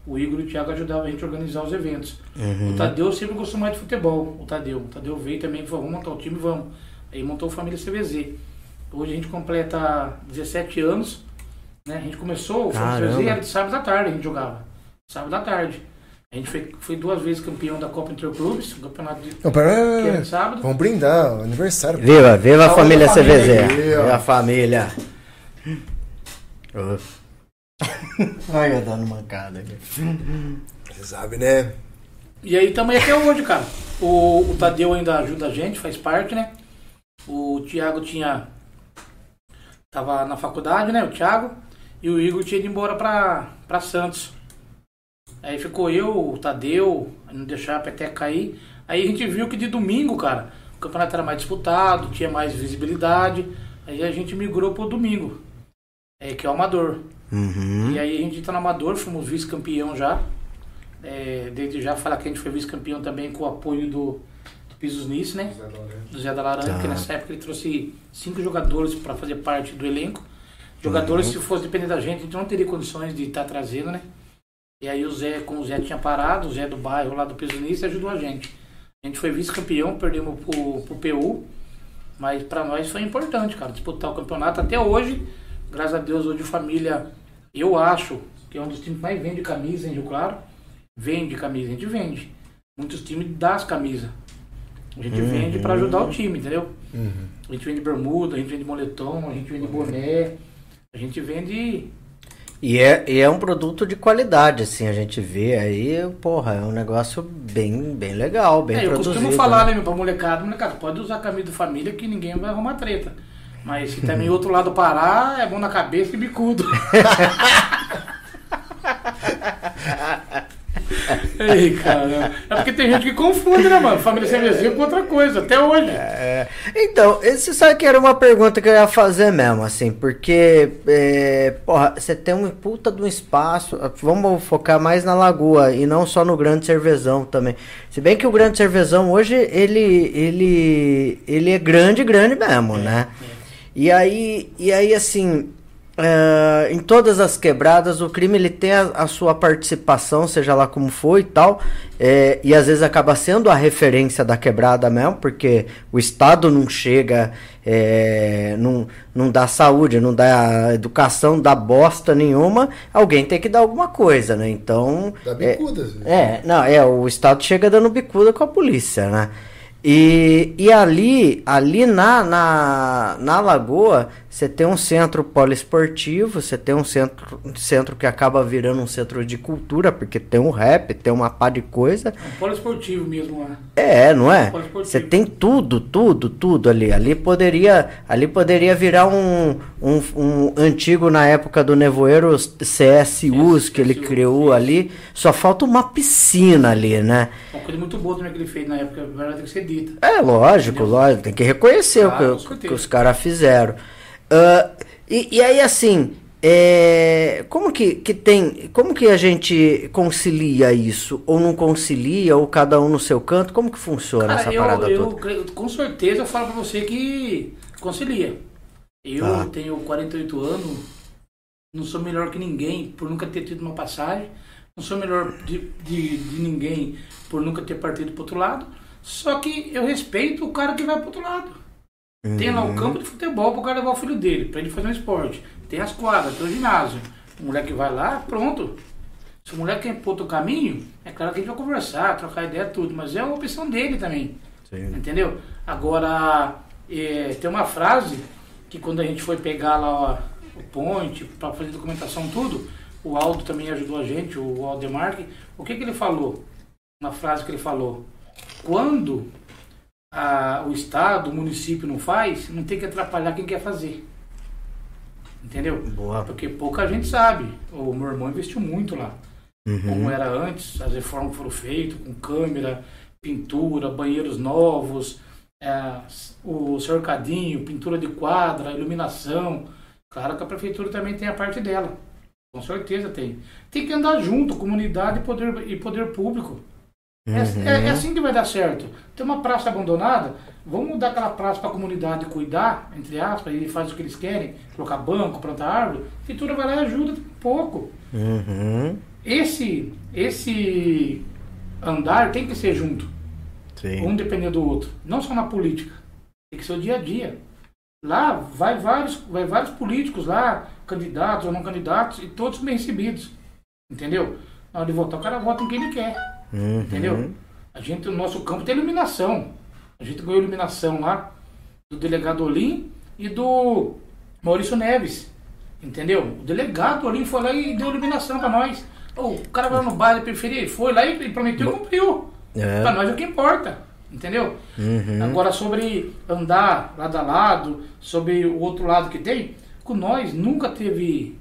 O Igor e o Thiago ajudavam a gente a organizar os eventos. O Tadeu sempre gostou mais de futebol. O Tadeu. O Tadeu veio também e falou, vamos montar o time, vamos. Aí montou a família CVZ. Hoje a gente completa 17 anos. Né? A gente começou, o Família. CVZ era de sábado à tarde, a gente jogava. Sábado à tarde. A gente foi, foi duas vezes campeão da Copa Interclubes, um campeonato de, Não, que era pera. de sábado. Vamos brindar, aniversário. Viva, viva a família família CVZ. Viva a família. Olha eu dando mancada aqui. Você sabe, né? E aí também até hoje, cara. O, o Tadeu ainda ajuda a gente, faz parte, né? O Thiago tinha. Tava na faculdade, né? O Thiago. E o Igor tinha ido embora pra, pra Santos. Aí ficou eu, o Tadeu, não deixar a peteca cair. Aí a gente viu que de domingo, cara, o campeonato era mais disputado, tinha mais visibilidade. Aí a gente migrou pro domingo, é, que é o Amador. Uhum. E aí a gente tá no Amador, fomos vice-campeão já. É, desde já falar que a gente foi vice-campeão também com o apoio do, do Pisos Nice, né? Do Zé da Laranja, Tá. que nessa época ele trouxe cinco jogadores para fazer parte do elenco. Jogadores, se fosse depender da gente, a gente não teria condições de estar trazendo, né? E aí o Zé, como o Zé tinha parado, o Zé do bairro lá do Pisos Nice ajudou a gente. A gente foi vice-campeão, perdemos pro, pro PU, mas para nós foi importante, cara, disputar o campeonato até hoje. Graças a Deus, hoje o família, eu acho que é um dos times que mais vende camisa em Rio Claro. Vende camisa, a gente vende. Muitos times dão as camisas. A gente vende para ajudar o time, entendeu? A gente vende bermuda, a gente vende moletom, a gente vende boné, a gente vende. E é, e é um produto de qualidade, assim, a gente vê aí, porra, é um negócio bem, bem legal, bem É, eu produzido. costumo falar, né, meu, pra molecada, molecada, pode usar a camisa do família que ninguém vai arrumar treta. Mas se também outro lado parar, é mão na cabeça e bicudo. <laughs> Ei, cara. É porque tem gente que confunde, né, mano? Família cervejeira com outra coisa, até hoje. É, então, você sabe que era uma pergunta que eu ia fazer mesmo, assim, porque, é, porra, você tem um puta de um espaço, vamos focar mais na lagoa e não só no Grande Cervezão também. Se bem que o Grande Cervezão hoje, ele, ele, ele é grande, grande mesmo, né? E aí, e aí assim, é, em todas as quebradas, o crime ele tem a, a sua participação, seja lá como for e tal, é, e às vezes acaba sendo a referência da quebrada mesmo, porque o Estado não chega, é, não, não dá saúde, não dá educação, não dá bosta nenhuma, alguém tem que dar alguma coisa, né? Então. Dá bicuda, às vezes. é, não, é, o Estado chega dando bicuda com a polícia, né? E, e ali, ali na, na, na Lagoa, você tem um centro poliesportivo, você tem um centro, centro que acaba virando um centro de cultura, porque tem um rap, tem uma pá de coisa. É um polo esportivo mesmo lá. É, não é? Poliesportivo. Você tem tudo, tudo, tudo ali. Ali poderia, ali poderia virar um, um, um antigo na época do Nevoeiro CSUs que ele criou ali. Só falta uma piscina ali, né? Uma coisa muito boa também que ele fez na época, a verdade tem que ser dita. É, lógico, lógico. Tem que reconhecer Claro, o que, certeza. que os caras fizeram. Ah, e, e aí, assim, é, como que, que tem. Como que a gente concilia isso? Ou não concilia, ou cada um no seu canto? Como que funciona essa Cara, eu, parada eu, toda? creio- com certeza eu falo pra você que concilia. Eu Tá. tenho 48 anos, não sou melhor que ninguém por nunca ter tido uma passagem, não sou melhor de, de, de ninguém por nunca ter partido pro outro lado, só que eu respeito o cara que vai pro outro lado. Tem lá o campo de futebol pro cara levar o filho dele, pra ele fazer um esporte. Tem as quadras, tem o ginásio. O moleque vai lá, pronto. Se o moleque quer ir pro outro caminho, é claro que a gente vai conversar, trocar ideia, tudo, mas é uma opção dele também. Sim. Entendeu? Agora, é, tem uma frase que quando a gente foi pegar lá ó, o point para fazer documentação tudo, o Aldo também ajudou a gente, o Aldemarque. O que, que ele falou? Uma frase que ele falou. Quando a- o Estado, o município não faz, não tem que atrapalhar quem quer fazer. Entendeu? Boa. Porque pouca gente sabe. O meu irmão investiu muito lá Uhum. como era antes, as reformas foram feitas com câmera, pintura, banheiros novos, é, o cercadinho, pintura de quadra, iluminação. Claro que a prefeitura também tem a parte dela. Com certeza tem. Tem que andar junto, comunidade e poder, e poder público. É, é- é assim que vai dar certo. Tem uma praça abandonada, vamos dar aquela praça para a comunidade cuidar, entre aspas, e faz o que eles querem, colocar banco, plantar árvore. A prefeitura vai lá e ajuda um pouco Uhum. esse esse andar tem que ser junto, Sim. um dependendo do outro, não só na política, tem que ser o dia a dia. Lá vai vários, vai vários políticos lá, candidatos ou não candidatos, e todos bem recebidos. Entendeu? Na hora de votar, o cara vota em quem ele quer. Uhum. Entendeu? A gente, o nosso campo tem iluminação. A gente ganhou iluminação lá do delegado Olim e do Maurício Neves. Entendeu? O delegado Olim foi lá e deu iluminação pra nós. O cara vai no baile periferia, ele foi lá e prometeu e cumpriu. É. Pra nós é o que importa. Entendeu? Uhum. Agora sobre andar lado a lado, sobre o outro lado que tem, com nós nunca teve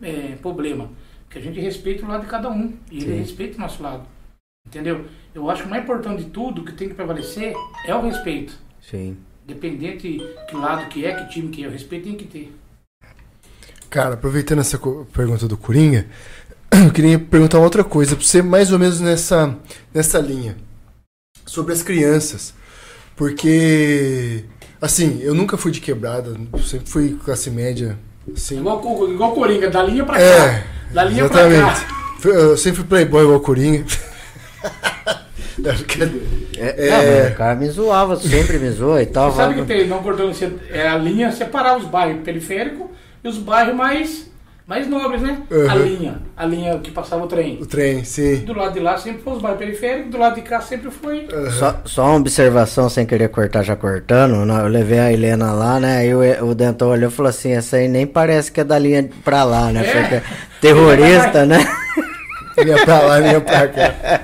é, problema. que a gente respeita o lado de cada um. E ele Sim. respeita o nosso lado. Entendeu? Eu acho que o mais importante de tudo, que tem que prevalecer, é o respeito. Sim. Dependente que lado que é, que time que é, o respeito tem que ter. Cara, aproveitando essa pergunta do Coringa, <clears throat> eu queria perguntar uma outra coisa pra você, mais ou menos nessa, nessa linha. Sobre as crianças. Porque, assim, eu nunca fui de quebrada, sempre fui classe média. Assim. Igual, o- igual Coringa, da linha pra cá. É, Da linha pra exatamente. cá. Fui- Eu sempre fui playboy igual o Coringa. <laughs> <laughs> Brincadeira. É, É. não, o cara me zoava, sempre me zoa e tal. Você sabe que tem, não cortando, é a linha separar os bairros periféricos e os bairros mais, mais nobres, né? A Uhum. linha, a linha que passava o trem. O trem, sim. Do lado de lá sempre foi os bairros periféricos, do lado de cá sempre foi. Só, só uma observação sem querer cortar, já cortando. Eu levei a Helena lá, né? Aí o, o Denton olhou e falou assim: essa aí nem parece que é da linha pra lá, né? É. Porque <laughs> terrorista, né? <laughs> Linha pra lá, linha pra cá.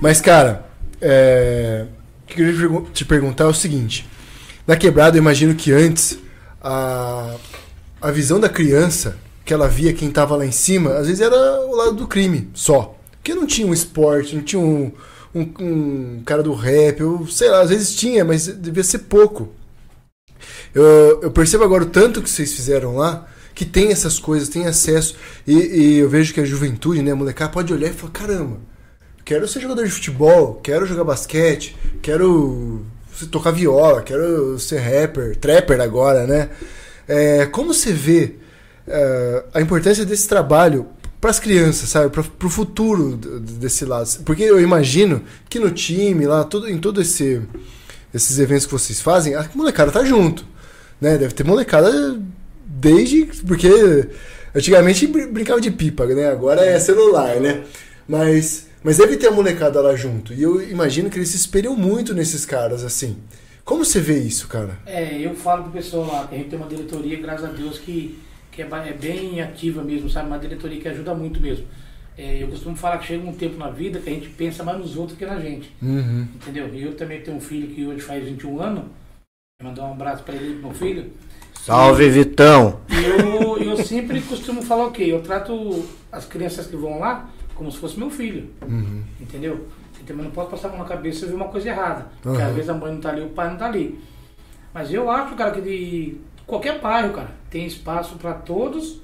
Mas, cara, é... o que eu queria te pergun- te perguntar é o seguinte. Na quebrada, eu imagino que antes a, a visão da criança, que ela via quem tava lá em cima, às vezes era o lado do crime, só. Porque não tinha um esporte, não tinha um, um, um cara do rap, ou sei lá, às vezes tinha, mas devia ser pouco. Eu, eu percebo agora o tanto que vocês fizeram lá, que tem essas coisas, tem acesso. E, e eu vejo que a juventude, né, a molecada, pode olhar e falar: caramba, quero ser jogador de futebol, quero jogar basquete, quero tocar viola, quero ser rapper, trapper agora, né? É, como você vê é, a importância desse trabalho para as crianças, sabe? Para o futuro desse lado. Porque eu imagino que no time, lá, todo, em todo esse esses eventos que vocês fazem, a molecada tá junto. Né? Deve ter molecada desde. Porque antigamente br- brincava de pipa, né? Agora é celular, né? Mas, mas deve ter a molecada lá junto. E eu imagino que eles se espelham muito nesses caras, assim. Como você vê isso, cara? É, eu falo pro pessoal lá, que a gente tem uma diretoria, graças a Deus, que, que é, é bem ativa mesmo, sabe? Uma diretoria que ajuda muito mesmo. É, eu costumo falar que chega um tempo na vida que a gente pensa mais nos outros que na gente. Uhum. Entendeu? E eu também tenho um filho que hoje faz 21 anos. Mandar um abraço para ele, meu filho. Salve, Vitão! E eu, eu sempre costumo falar o quê? Eu trato as crianças que vão lá como se fosse meu filho. Uhum. Entendeu? Eu também não posso passar a mão na cabeça eu ver uma coisa errada. Porque Aham. às vezes a mãe não tá ali, o pai não tá ali. Mas eu acho, cara, que de qualquer bairro, cara, tem espaço para todos.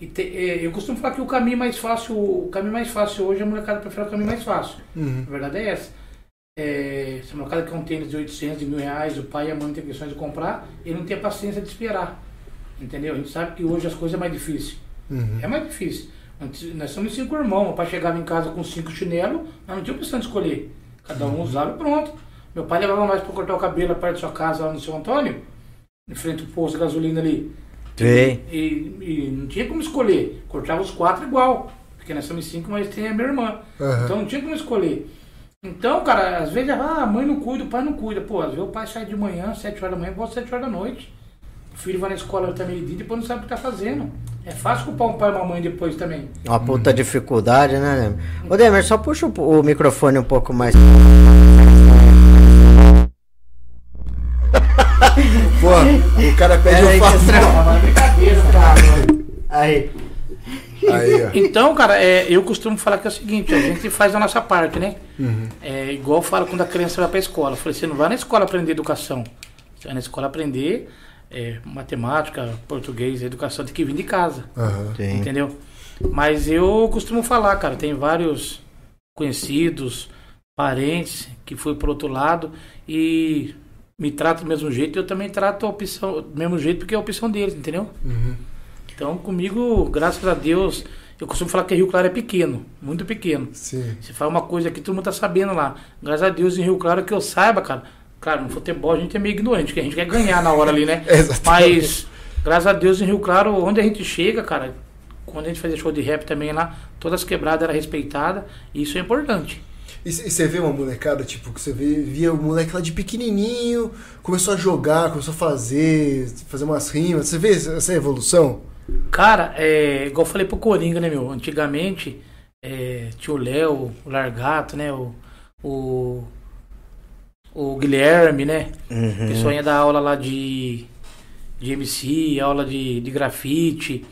E te- é, eu costumo falar que o caminho mais fácil, o caminho mais fácil hoje, a molecada prefere o caminho mais fácil. Uhum. A verdade é essa. É, se a molecada quer um tênis de 800, de mil reais, o pai e a mãe tem condições de comprar, ele não tem a paciência de esperar. Entendeu? A gente sabe que hoje as coisas é mais difícil. Uhum. É mais difícil. Antes- Nós somos cinco irmãos. Pai chegava em casa com cinco chinelos, nós não tinha opção de escolher. Cada um usava e pronto. Meu pai levava nós para cortar o cabelo perto da sua casa, lá no seu Antônio, em frente ao posto de gasolina ali. Sei. E, e não tinha como escolher. Cortava os quatro igual. Porque nós somos cinco, mas tem a minha irmã. Aham. Então não tinha como escolher. Então, cara, às vezes ah, a mãe não cuida, o pai não cuida. Pô, às vezes o pai sai de manhã, sete horas da manhã, volta sete horas da noite. O filho vai na escola até meio-dia e depois não sabe o que tá fazendo. É fácil culpar um pai e uma mãe depois também. Uma puta dificuldade, né, Demer? Ô, Demer, só puxa o, o microfone um pouco mais. Pô, o cara pede Peraí, um favor. Não, mas é brincadeira, cara. Aí. Aí. Então, cara, é, eu costumo falar que é o seguinte, a gente faz a nossa parte, né? É igual eu falo quando a criança vai pra escola. Eu falei, você não vai na escola aprender educação. Você vai na escola aprender é, matemática, português, educação, tem que vir de casa. Sim. Entendeu? Mas eu costumo falar, cara, tem vários conhecidos, parentes que foi pro outro lado e me tratam do mesmo jeito, eu também trato a opção do mesmo jeito porque é a opção deles, entendeu? Uhum. Então comigo, graças a Deus, eu costumo falar que Rio Claro é pequeno, muito pequeno. Sim. Você faz uma coisa que todo mundo tá sabendo lá. Graças a Deus em Rio Claro que eu saiba, cara. Claro, no futebol a gente é meio ignorante, que a gente quer ganhar na hora ali, né? <laughs> Mas, graças a Deus em Rio Claro, onde a gente chega, cara, quando a gente fazia show de rap também lá, todas as quebradas eram respeitadas, e isso é importante. E você vê uma molecada, tipo, que você vê, via o moleque lá de pequenininho, começou a jogar, começou a fazer, fazer umas rimas. Você vê essa evolução? Cara, é, igual eu falei pro Coringa, né, meu? Antigamente, é, tinha o Léo, o Largato, né? O, o, o Guilherme, né? O Uhum. pessoal ia dar aula lá de, de MC, aula de, de grafite.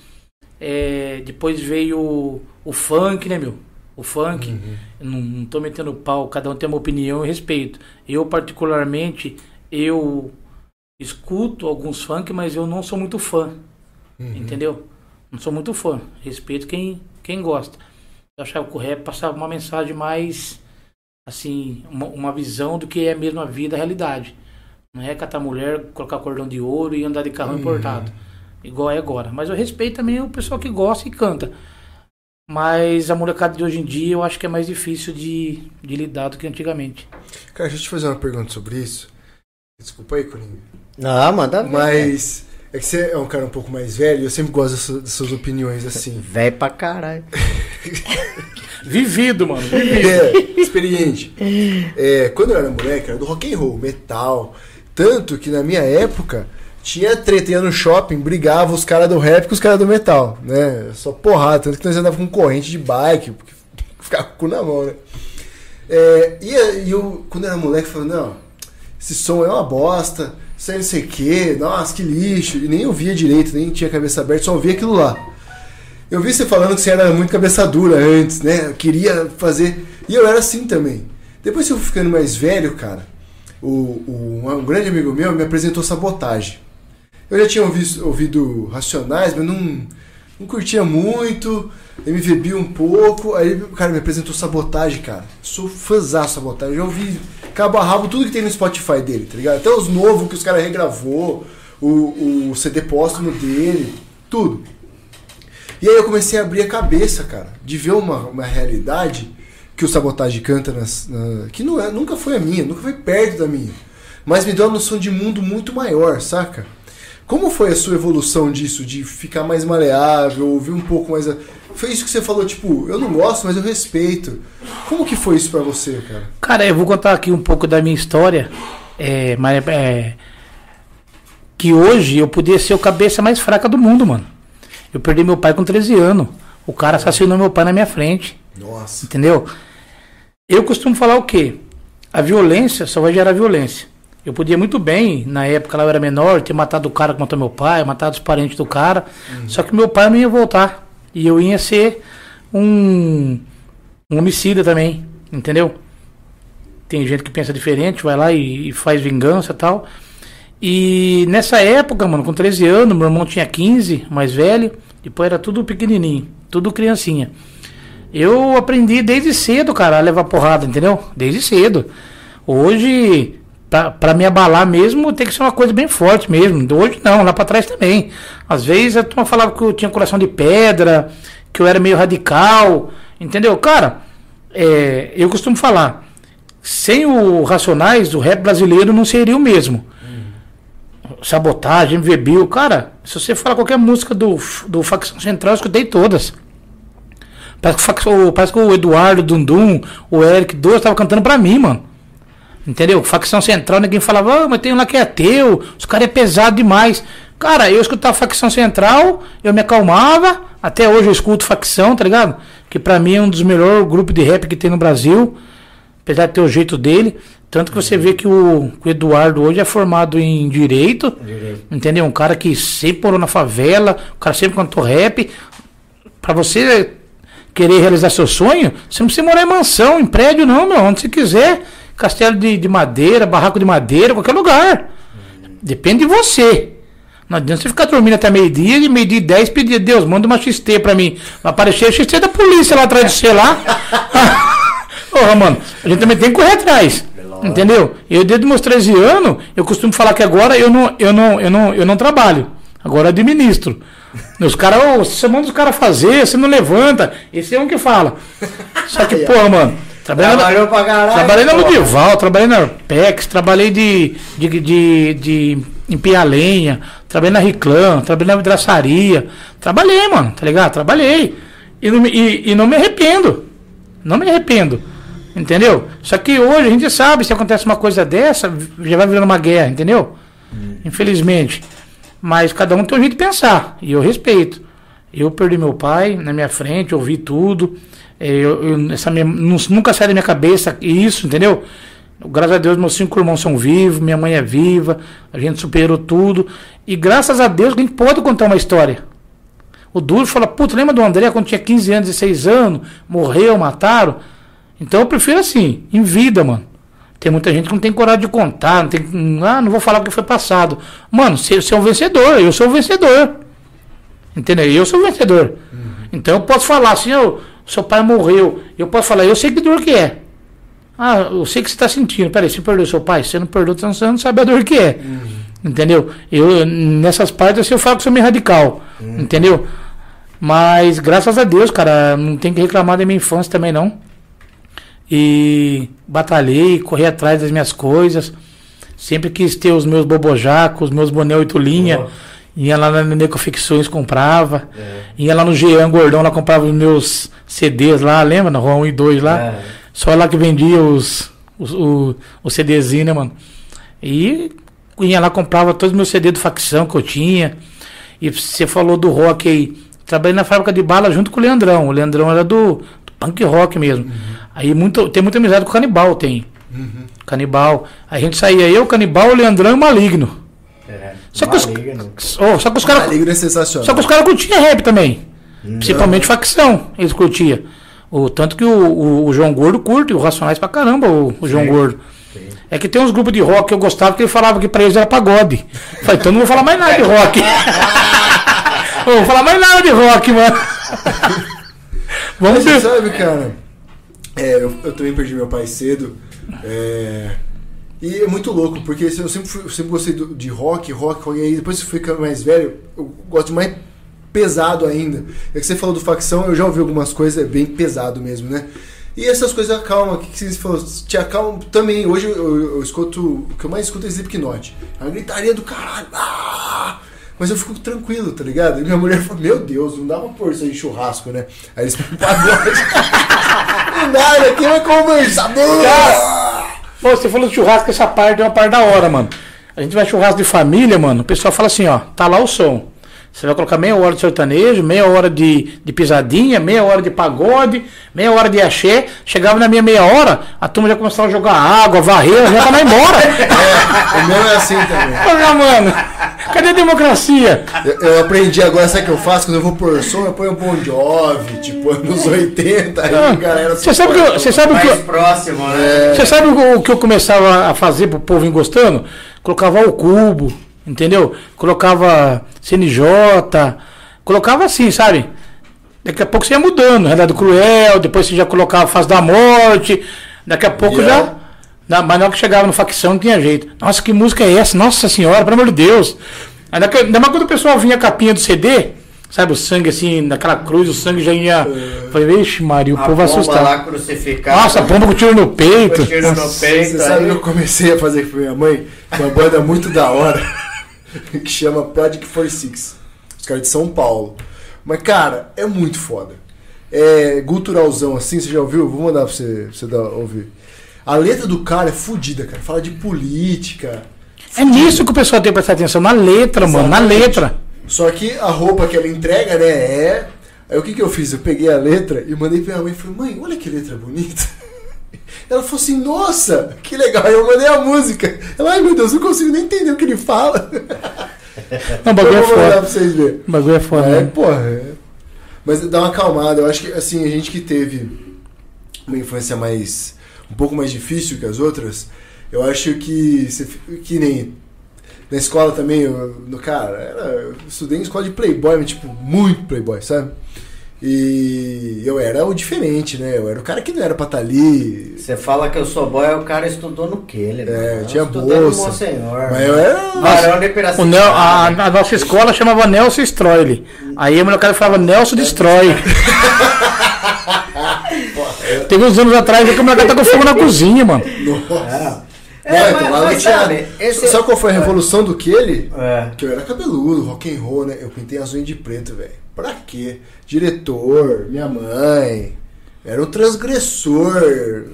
É, depois veio o, o funk, né, meu? O funk. Uhum. Não, não tô metendo pau, cada um tem uma opinião e respeito. Eu, particularmente, eu escuto alguns funk, mas eu não sou muito fã. Uhum. Entendeu? Não sou muito fã. Respeito quem, quem gosta. Eu achava que o rap passava uma mensagem mais, assim, uma, uma visão do que é mesmo a vida, a realidade. Não é catar mulher, colocar cordão de ouro e andar de carro Uhum. importado. Igual é agora. Mas eu respeito também o pessoal que gosta e canta. Mas a molecada de hoje em dia eu acho que é mais difícil de, de lidar do que antigamente. Cara, deixa eu te fazer uma pergunta sobre isso. Desculpa aí, Coringa. Não, manda ver. Mas é que você é um cara um pouco mais velho eu sempre gosto dessas, dessas opiniões assim. <laughs> Véi pra caralho. <laughs> Vivido, mano. É, experiente. É, quando eu era moleque, era do rock and roll, metal. Tanto que na minha época tinha treta, ia no shopping, brigava os caras do rap com os caras do metal, né? Só porrada, tanto que nós andávamos com corrente de bike, porque <laughs> ficava com o cu na mão, né? É, e, eu, quando eu era moleque, eu falei, não, esse som é uma bosta, aí não sei o que, nossa, que lixo. E nem ouvia direito, nem tinha cabeça aberta, só ouvia aquilo lá. Eu vi você falando que você era muito cabeça dura antes, né? Eu queria fazer. E eu era assim também. Depois que eu fui ficando mais velho, cara, o, o- um grande amigo meu me apresentou sabotagem. Eu já tinha ouvido, ouvido Racionais, mas não, não curtia muito, MVB um pouco. Aí o cara me apresentou sabotagem, cara. Sou fãzão sabotagem. Já ouvi cabo a rabo tudo que tem no Spotify dele, tá ligado? Até os novos que os caras regravou, o, o CD póstumo dele, tudo. E aí eu comecei a abrir a cabeça, cara, de ver uma, uma realidade que o Sabotagem canta, nas, na- que não é, nunca foi a minha, nunca foi perto da minha. Mas me deu uma noção de mundo muito maior, saca? Como foi a sua evolução disso, de ficar mais maleável, ouvir um pouco mais... A... Foi isso que você falou, tipo, eu não gosto, mas eu respeito. Como que foi isso pra você, cara? Cara, eu vou contar aqui um pouco da minha história. É, mas é, que hoje eu podia ser o cabeça mais fraca do mundo, mano. Eu perdi meu pai com 13 anos. O cara assassinou meu pai na minha frente. Nossa. Entendeu? Eu costumo falar o quê? A violência só vai gerar violência. Eu podia muito bem, na época lá eu era menor, ter matado o cara que matou meu pai, matado os parentes do cara. Só que meu pai não ia voltar. E eu ia ser um, um homicida também. Entendeu? Tem gente que pensa diferente, vai lá e, e faz vingança e tal. E nessa época, mano, com 13 anos, meu irmão tinha 15, mais velho. Depois era tudo pequenininho, tudo criancinha. Eu aprendi desde cedo, cara, a levar porrada, entendeu? Desde cedo. Hoje, pra me abalar mesmo, tem que ser uma coisa bem forte mesmo. Hoje não, lá pra trás também. Às vezes a turma falava que eu tinha coração de pedra, que eu era meio radical, entendeu? Cara, é, eu costumo falar, sem o Racionais, o rap brasileiro não seria o mesmo. Sabotagem, MV Bill, cara, se você falar qualquer música do, do Facção Central, eu escutei todas. Parece que, o- parece que o Eduardo Dundum, o Eric Dois estavam cantando pra mim, mano. Entendeu? Facção Central, ninguém falava, ah, mas tem um lá que é teu, os caras é pesado demais. Cara, eu escutava Facção Central, eu me acalmava, até hoje eu escuto Facção, tá ligado? Que pra mim é um dos melhores grupos de rap que tem no Brasil, apesar de ter o jeito dele. Tanto que você vê que o, que o Eduardo hoje é formado em Direito, entendeu? Um cara que sempre morou na favela, o cara sempre cantou rap. Pra você querer realizar seu sonho, você não precisa morar em mansão, em prédio, não, meu. Onde você quiser. Castelo de, de madeira, barraco de madeira, qualquer lugar. Depende de você. Não adianta você ficar dormindo até meio-dia e meio-dia e dez pedir, Deus, manda uma XT pra mim. Vai aparecer a XT da polícia lá atrás de você lá. <laughs> Porra, mano, a gente também tem que correr atrás. Entendeu? Eu desde meus 13 anos, eu costumo falar que agora eu não, eu não, eu não, eu não trabalho. Agora eu administro. Os caras, ô, você manda os caras fazer, você não levanta. Esse é um que fala. Só que, <laughs> porra, mano, trabalhando. Trabalhou pra caralho. Trabalhei na. Ludival, trabalhei na Arpex, trabalhei de, de, de, de empiar lenha, trabalhei na Riclã, trabalhei na vidraçaria. Trabalhei, mano, tá ligado? Trabalhei. E não, me- e, e não me arrependo. Não me arrependo. Entendeu? Só que hoje a gente sabe, se acontece uma coisa dessa, já vai virando uma guerra, entendeu? Infelizmente. Mas cada um tem um jeito de pensar. E eu respeito. Eu perdi meu pai na minha frente, ouvi tudo. Eh, Eu, eu- essa minha- nu- nunca sai da minha cabeça isso, entendeu? Graças a Deus, meus cinco irmãos são vivos, minha mãe é viva, a gente superou tudo. E graças a Deus a gente pode contar uma história. O duro fala, puta, lembra do André quando tinha 15 anos, 16 anos, morreu, mataram? Então eu prefiro assim, em vida, mano. Tem muita gente que não tem coragem de contar, não tem. Ah, não vou falar o que foi passado. Mano, você, é um vencedor, eu sou o vencedor. Entendeu? Eu sou vencedor. Então eu posso falar assim, ô, seu pai morreu. Eu posso falar, eu sei que dor que é. Ah, eu sei que você está sentindo. Peraí, você perdeu seu pai? Você não perdeu, então você não sabe a dor que é. Entendeu? Eu, nessas partes, assim, eu falo que sou meio radical. Entendeu? Mas, graças a Deus, cara, não tem que reclamar da minha infância também, não. E batalhei, corri atrás das minhas coisas. Sempre quis ter os meus bobojacos, os meus boné oito linha. Boa. Ia lá na Neco Ficções, comprava. Ia lá no Jean Gordão, lá comprava os meus CDs lá, lembra? Na Rua 1 e 2 lá. É. Só lá que vendia os, os, o, o CDzinho, né, mano? E ia lá, comprava todos os meus CDs do facção que eu tinha. E você falou do rock aí. Trabalhei na fábrica de bala junto com o Leandrão. O Leandrão era do, do punk rock mesmo. Aí muito, tem muita amizade com o Canibal, tem. Canibal. Aí a gente saía, eu, Canibal, o Leandrão e o Maligno. Só que os, oh, só que os caras. É. Só que os caras curtiam rap também. Principalmente facção, eles curtiam. O, tanto que o, o- o João Gordo curte, o Racionais pra caramba, o, o João. Gordo. Sim. É que tem uns grupos de rock que eu gostava que ele falava que pra eles era pagode. Falei, então não vou falar mais nada de rock. <laughs> Não vou falar mais nada de rock, mano. <laughs> Vamos Mas você ver. sabe, cara, é, eu, eu também perdi meu pai cedo. é, e é muito louco, porque eu sempre, fui- eu sempre gostei do- de rock, rock, rock, e aí depois que eu fui mais velho, eu gosto mais pesado ainda. É que você falou do facção, eu já ouvi algumas coisas, é bem pesado mesmo, né? E essas coisas acalmam, o que, que falou? Te acalmam também. Hoje eu, eu- eu escuto, o que eu mais escuto é Slipknot. É uma gritaria do caralho. Ah! Mas eu fico tranquilo, tá ligado? E minha mulher falou, meu Deus, não dá pôr isso aí churrasco, né? Aí eles <laughs> pagode. <laughs> não dá? Quem vai conversar? Pô, você falou de churrasco, essa parte é uma parte da hora, mano. A gente vai churrasco de família, mano. O pessoal fala assim, ó, tá lá o som. Você vai colocar meia hora de sertanejo, meia hora de, de pisadinha, meia hora de pagode, meia hora de axé. Chegava na minha meia hora, a turma já começava a jogar água, varrer, já tava embora. É, o meu é assim também. Olha, mano, cadê a democracia? Eu, eu aprendi agora, sabe o que eu faço? Quando eu vou pôr som, eu ponho um Bon Jovi, tipo, anos 80, aí a galera... Você sabe que eu- você sabe o que eu- próximo, né? Você sabe o o que eu começava a fazer pro povo ir gostando? Colocava o cubo, entendeu? Colocava CNJ, colocava assim, sabe? Daqui a pouco você ia mudando, Realidade Cruel, depois você já colocava Fase da Morte, daqui a pouco Yeah. já. Na, mas na hora que chegava no facção não tinha jeito. Nossa, que música é essa? Nossa senhora, pelo amor de Deus. Ainda mais quando o pessoal vinha a capinha do CD, sabe, o sangue assim, naquela cruz, o sangue já ia. Falei, vixe, Maria, o A povo assustado. lá. Nossa, pomba com tiro no peito. Com tiro no Você peito. sabe aí. que eu comecei a fazer com minha mãe? Uma banda muito da hora <laughs> que chama Project 46. Os caras de São Paulo. Mas, cara, é muito foda. É guturalzão assim, você já ouviu? Vou mandar pra você, pra você dar, ouvir. A letra do cara é fodida, cara. Fala de política. É nisso que o pessoal tem que prestar atenção, na letra, mano, na Exatamente. letra. Só que a roupa que ela entrega, né, é. Aí o que que eu fiz? Eu peguei a letra e mandei pra minha mãe e falei, mãe, olha que letra bonita. Ela falou assim, nossa, que legal. Eu mandei a música. Ela, ai meu Deus, eu não consigo nem entender o que ele fala. <laughs> Não, o bagulho é foda. pra vocês verem. O bagulho é foda. É, né? porra. é. Mas dá uma acalmada. Eu acho que, assim, a gente que teve uma infância mais. um pouco mais difícil que as outras, eu acho que. que nem. Na escola também, eu, no, cara, era, eu estudei em escola de playboy, mas, tipo, muito playboy, sabe? E eu era o diferente, né? Eu era o cara que não era pra estar ali. Você fala que eu sou boy, o cara estudou no Keller. É, mano. tinha no bolsa. Monsenhor. Mas eu era. Varão de. O Nel, a, a nossa escola chamava Nelson Stroile. Aí a molecada falava Nelson Destrói. <laughs> Teve uns anos atrás que a molecada tá com fogo na cozinha, mano. Nossa. É, mas- então lá não tinha- sabe, esse- Sabe qual foi a revolução do que ele? É. Que eu era cabeludo, rock and roll, né? Eu pintei as unhas de preto, velho. Pra quê? Diretor, minha mãe. Era um transgressor.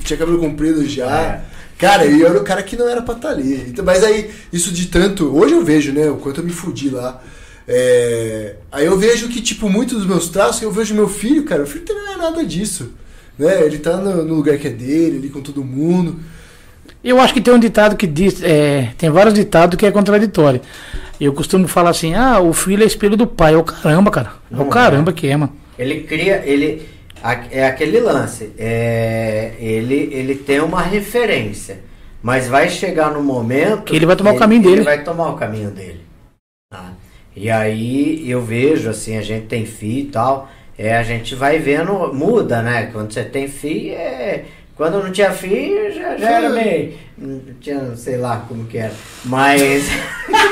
Tinha cabelo comprido já. É. Cara, eu era o cara que não era pra estar ali. Então, mas aí, isso de tanto. Hoje eu vejo, né? O quanto eu me fudi lá. É, aí eu vejo que, tipo, muitos dos meus traços, eu vejo meu filho, cara, o filho não é nada disso. Né? Ele tá no, no lugar que é dele, ali com todo mundo. Eu acho que tem um ditado que diz, é, tem vários ditados que é contraditório. Eu costumo falar assim, ah, o filho é espelho do pai. É o caramba, cara. É o Não caramba que é, mano. Ele cria, ele é aquele lance. É, ele ele tem uma referência, mas vai chegar no momento Que ele vai tomar o caminho dele. Ele vai tomar o caminho dele. tá? E aí eu vejo assim, a gente tem filho e tal, é a gente vai vendo muda, né? Quando você tem filho, é quando não tinha filho, já, já era meio. Não tinha, sei lá como que era. Mas.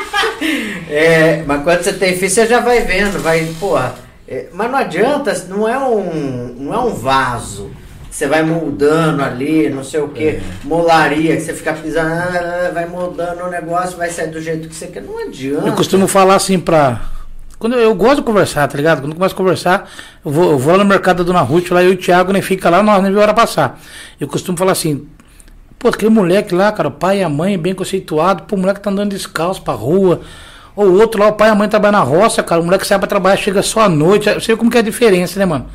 <laughs> é, mas quando você tem filho, você já vai vendo, vai, porra. é, mas não adianta, não é um, não é um vaso. Você vai moldando ali, não sei o que, molaria, que você fica pisando, ah, vai moldando o negócio, vai sair do jeito que você quer. Não adianta. Eu costumo falar assim pra. Quando eu, eu gosto de conversar, tá ligado? Quando eu começo a conversar, eu vou, eu vou lá no mercado da Dona Ruth, lá eu e o Thiago, nem fica lá, nós nem vê a hora passar. Eu costumo falar assim, pô, aquele moleque lá, cara, o pai e a mãe bem conceituado, pô, o moleque tá andando descalço pra rua. Ou o outro lá, o pai e a mãe trabalham na roça, cara, o moleque sai pra trabalhar, chega só à noite. Você vê como que é a diferença, né, mano?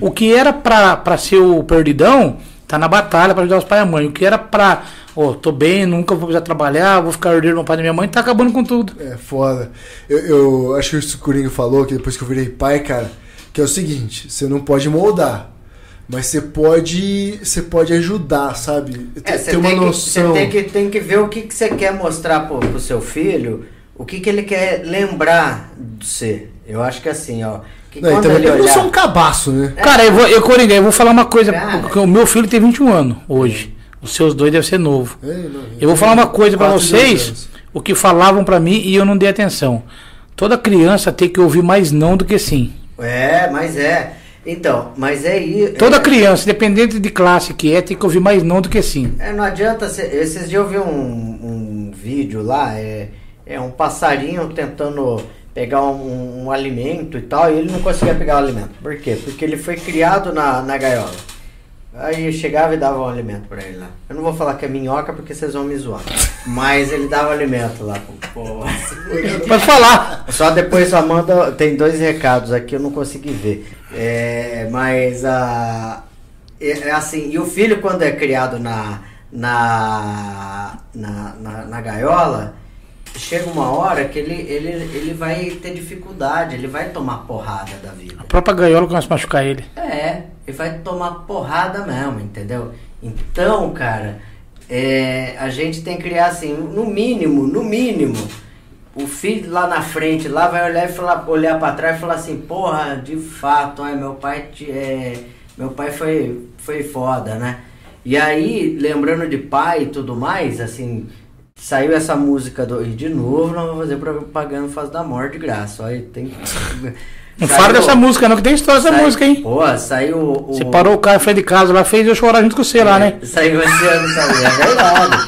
O que era pra, pra ser o perdidão, tá na batalha pra ajudar os pais e a mãe. O que era pra, ó, tô bem, nunca vou precisar trabalhar, vou ficar herdeiro do meu pai e da minha mãe, tá acabando com tudo. É foda. Eu, eu acho que o Coringa falou que depois que eu virei pai, cara, que é o seguinte, você não pode moldar. Mas você pode. Você pode ajudar, sabe? É, Ter uma que, noção. você tem que, tem que ver o que, que você quer mostrar pro, pro seu filho, o que, que ele quer lembrar de você. Eu acho que assim, ó. Que Não, também ele eu não olhar. sou um cabaço, né? Cara, eu vou, eu, Coringa, eu vou falar uma coisa, Cara. porque o meu filho tem 21 anos hoje. Os seus dois devem ser novo. É, não, Eu vou falar uma coisa dois vocês, o que falavam pra mim e eu não dei atenção. Toda criança tem que ouvir mais não do que sim. É, mas é. Então, mas é isso. Toda é, criança, independente de classe que é, tem que ouvir mais não do que sim. É, não adianta. cê- esses dias eu vi um, um vídeo lá, é, é um passarinho tentando pegar um, um alimento e tal, e ele não conseguia pegar o alimento. Por quê? Porque ele foi criado na, na gaiola. Aí chegava e dava um alimento pra ele lá. Eu não vou falar que é minhoca porque vocês vão me zoar. Mas ele dava alimento lá pro <laughs> povo. Pode falar. Só depois só manda. Tem dois recados aqui, eu não consegui ver. É, mas a. É, é assim, e o filho quando é criado na. na. na, na, na gaiola, chega uma hora que ele, ele, ele vai ter dificuldade, ele vai tomar porrada da vida. A própria gaiola começa a machucar ele. É, ele vai tomar porrada mesmo, entendeu? Então, cara, é, a gente tem que criar assim, no mínimo, no mínimo, o filho lá na frente lá vai olhar e falar, olhar para trás e falar assim, porra, de fato, ai, meu pai te- é, meu pai foi, foi foda, né? E aí, lembrando de pai e tudo mais, assim, saiu essa música do. E de novo nós vamos fazer propaganda Faz da Morte de graça. Olha, tem. Não Saiu- fala dessa música, não, que tem história dessa música, hein? Pô, saiu o. Você parou o carro em frente de casa lá, fez eu chorar junto com você lá, né? Saiu esse ano também, é verdade.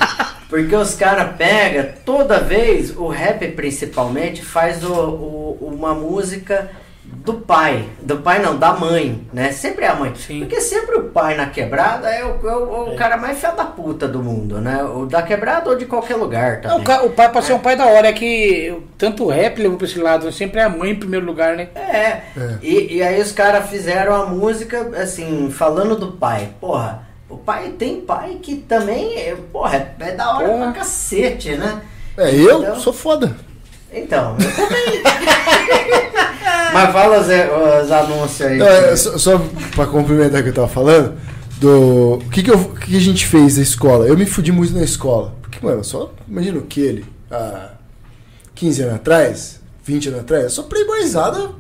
Porque os caras pegam, toda vez, o rap principalmente, faz o, o- uma música do pai. Do pai não, da mãe, né? Sempre é a mãe. Sim. Porque sempre o pai na quebrada é o, é o- o cara mais fé da puta do mundo, né? O da quebrada ou de qualquer lugar também. o, pai pode ser um pai da hora, é que tanto o rap levou pra esse lado, sempre é a mãe em primeiro lugar, né? É. E, e aí os caras fizeram a música, assim, falando do pai. Porra, o pai tem pai que também, é, porra, é, é da hora Porra. pra cacete, né? É, eu Então- sou foda. Então, eu também. <laughs> Mas fala os, os anúncios aí. É, só, só pra complementar o que eu tava falando, do. O que, que, que que a gente fez na escola? Eu me fudi muito na escola. Porque, mano, só imagina o que ele, há 15 anos atrás, 20 anos atrás, só playboyzada.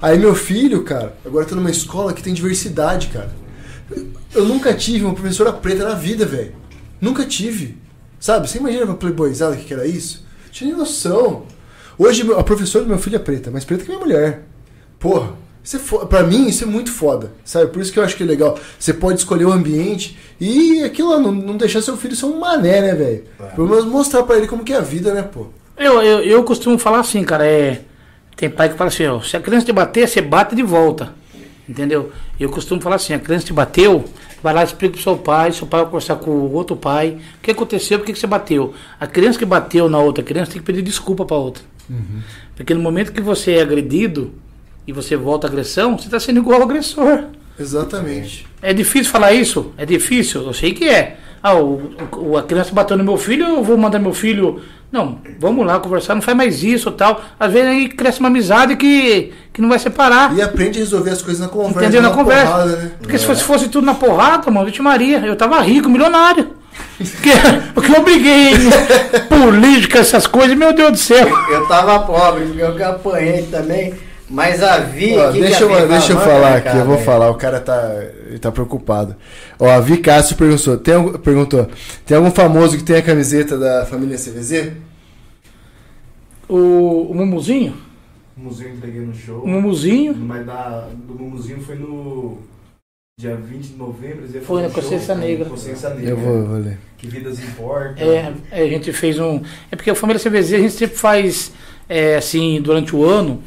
Aí meu filho, cara, agora tá numa escola que tem diversidade, cara. Eu nunca tive uma professora preta na vida, velho. Nunca tive. Sabe? Você imagina pra playboyzada que era isso? Tinha nem noção. Hoje a professora do meu filho é preta, mais preta que minha mulher. Porra, isso é fo- pra mim isso é muito foda, sabe? Por isso que eu acho que é legal. Você pode escolher o ambiente e aquilo lá, não, não deixar seu filho ser um mané, né, velho? Pelo menos mostrar pra ele como que é a vida, né, pô? Eu, eu, eu costumo falar assim, cara, é. Tem pai que fala assim, ó, se a criança te bater, você bate de volta. Entendeu? Eu costumo falar assim, a criança te bateu, vai lá e explica pro seu pai, seu pai vai conversar com o outro pai. O que aconteceu, por que, que você bateu? A criança que bateu na outra criança tem que pedir desculpa pra outra. Porque no momento que você é agredido e você volta à agressão, você está sendo igual ao agressor. Exatamente. É difícil falar isso? É difícil? Eu sei que é. Ah, o, o- a criança bateu no meu filho, eu vou mandar meu filho. Não, vamos lá conversar, não faz mais isso tal. Às vezes aí cresce uma amizade que, que não vai separar. E aprende a resolver as coisas na conversa. Entendeu? Na conversa. porrada, né? Porque se fosse, fosse tudo na porrada, mano, Vixe Maria, eu tava rico, milionário. Porque, porque <laughs> eu briguei em política, essas coisas, meu Deus do céu. Eu tava pobre, porque eu que apanhei também. Mas a Vi. Ó, que deixa, que a eu, deixa eu fala? falar aqui, cá, eu vou velho. falar, o cara tá, ele tá preocupado. Ó, a Vi Cássio perguntou tem, algum- perguntou: tem algum famoso que tem a camiseta da família CVZ? O, o Mumuzinho, O Mumuzinho entreguei no show. o Mumuzinho, Mas da, do Mumuzinho foi no dia 20 de novembro. eles iam Foi fazer na um show Consciência com Negra. Consciência Negra. Eu vou, eu vou ler. Que vidas importam. é, a gente fez um. É porque a família CVZ a gente sempre faz é, assim, durante o ano.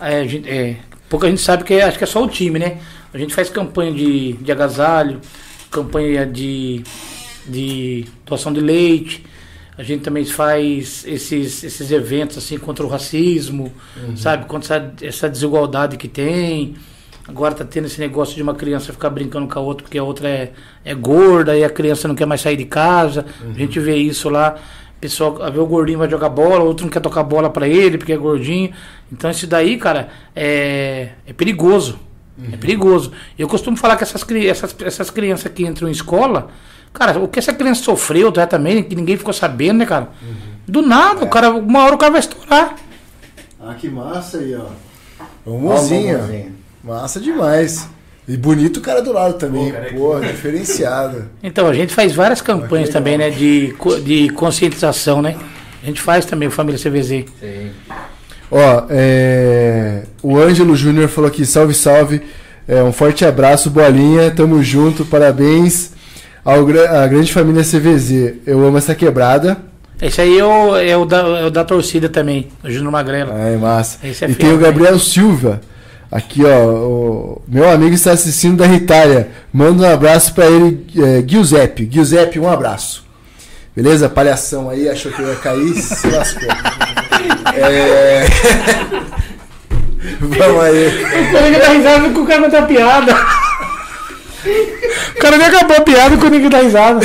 é, a gente, é, pouca gente sabe que é- acho que é só o time, né? A gente faz campanha de, de agasalho, campanha de, de doação de leite. A gente também faz esses, esses eventos assim contra o racismo, sabe? Contra essa, essa desigualdade que tem. Agora tá tendo esse negócio de uma criança ficar brincando com a outra porque a outra é, é gorda e a criança não quer mais sair de casa. A gente vê isso lá. Pessoal, vê o gordinho vai jogar bola, o outro não quer tocar bola pra ele porque é gordinho. Então isso daí, cara, é, é perigoso. É perigoso. Eu costumo falar que essas, essas, essas crianças que entram em escola, cara, o que essa criança sofreu já também, que ninguém ficou sabendo, né, cara? Do nada, o cara, uma hora o cara vai estourar. Ah, que massa aí, ó. Ó, o Mumuzinho. Mumuzinho. Massa demais. E bonito o cara do lado também. Pô, cara, Pô, diferenciado. Então, a gente faz várias campanhas também, né, de, de conscientização, né? A gente faz também o Família CVZ. Sim. Ó, é, o Ângelo Júnior falou aqui, salve, salve. É, um forte abraço, bolinha, tamo junto, parabéns ao à grande família CVZ. Eu amo essa quebrada. Esse aí é o, é o, da, é o da torcida também, o Júnior Magrela. Ai, massa. Esse é e fiel, tem o Gabriel Silva. Aqui, ó. O meu amigo está assistindo da Itália. Manda um abraço pra ele, é, Giuseppe. Giuseppe, um abraço. Beleza? Palhação aí, achou que eu ia cair, se lascou. <laughs> É... <laughs> Vamos aí. O que dá risada com o cara não tá piada. O cara nem acabou a piada com ninguém dá risada.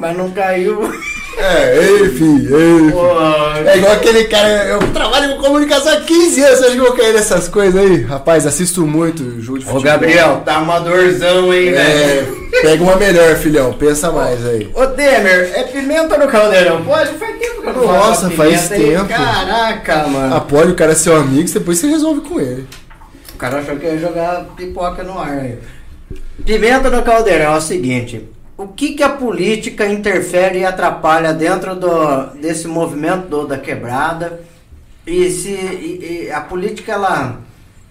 Mas não caiu. É, enfim, enfim. Pô, É igual aquele cara, eu trabalho com comunicação há 15 anos, você acha que eu vou cair nessas coisas aí? Rapaz, assisto muito jogo de Ô, futebol. Gabriel, tá uma dorzão, hein, velho? É, pega uma melhor, filhão, pensa mais aí. Ô, Temer, é pimenta no caldeirão? Pode, faz tempo que eu não Nossa, faz tempo. Caraca, mano. Apoie o cara ser seu amigo, depois você resolve com ele. O cara achou que ia jogar pipoca no ar aí. Pimenta no caldeirão é o seguinte. O que, que a política interfere e atrapalha dentro do, desse movimento do, da quebrada? E se e- e a política, ela.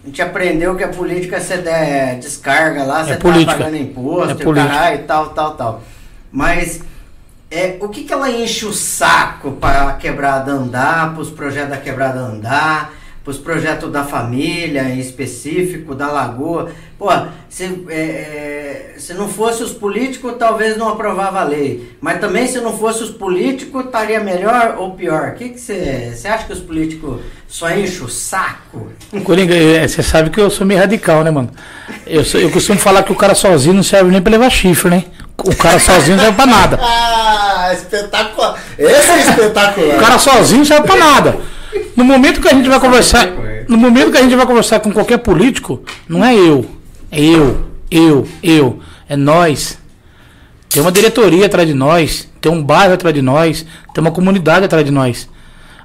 A gente aprendeu que a política você der descarga lá, você tá política. pagando imposto, É política. caralho, e tal, tal, tal. Mas é, o que, que ela enche o saco para a quebrada andar, para os projetos da quebrada andar, para os projetos da família em específico, da lagoa? Pô, se, é, é, se não fosse os políticos, talvez não aprovava a lei. Mas também se não fosse os políticos, estaria melhor ou pior? O que você você acha que os políticos só enchem o saco? Coringa, é, você sabe que eu sou meio radical, né, mano? Eu, sou- eu costumo falar que o cara sozinho não serve nem pra levar chifre, né? O cara sozinho não serve pra nada. <laughs> Ah, espetacular. Esse é espetacular. O cara sozinho não serve pra nada. No momento que a gente vai conversar, no momento que a gente vai conversar com qualquer político, não é eu, eu, eu, eu, é nós. Tem uma diretoria atrás de nós, tem um bairro atrás de nós, tem uma comunidade atrás de nós.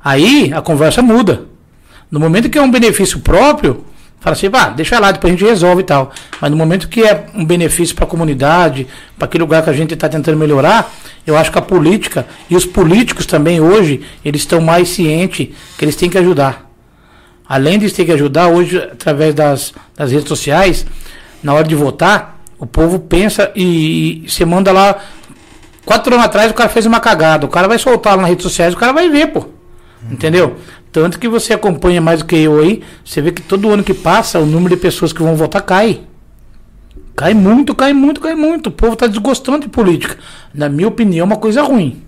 Aí a conversa muda. No momento que é um benefício próprio, fala assim, vá, deixa lá, depois a gente resolve e tal. Mas no momento que é um benefício para a comunidade, para aquele lugar que a gente está tentando melhorar, eu acho que a política e os políticos também hoje, eles estão mais cientes que eles têm que ajudar. Além de terem que ajudar, hoje, através das, das redes sociais, na hora de votar, o povo pensa e, você manda lá. Quatro anos atrás o cara fez uma cagada. O cara vai soltar lá nas redes sociais, o cara vai ver, pô. Entendeu? Tanto que você acompanha mais do que eu aí, você vê que todo ano que passa, o número de pessoas que vão votar cai. Cai muito, cai muito, cai muito. O povo está desgostando de política. Na minha opinião, é uma coisa ruim.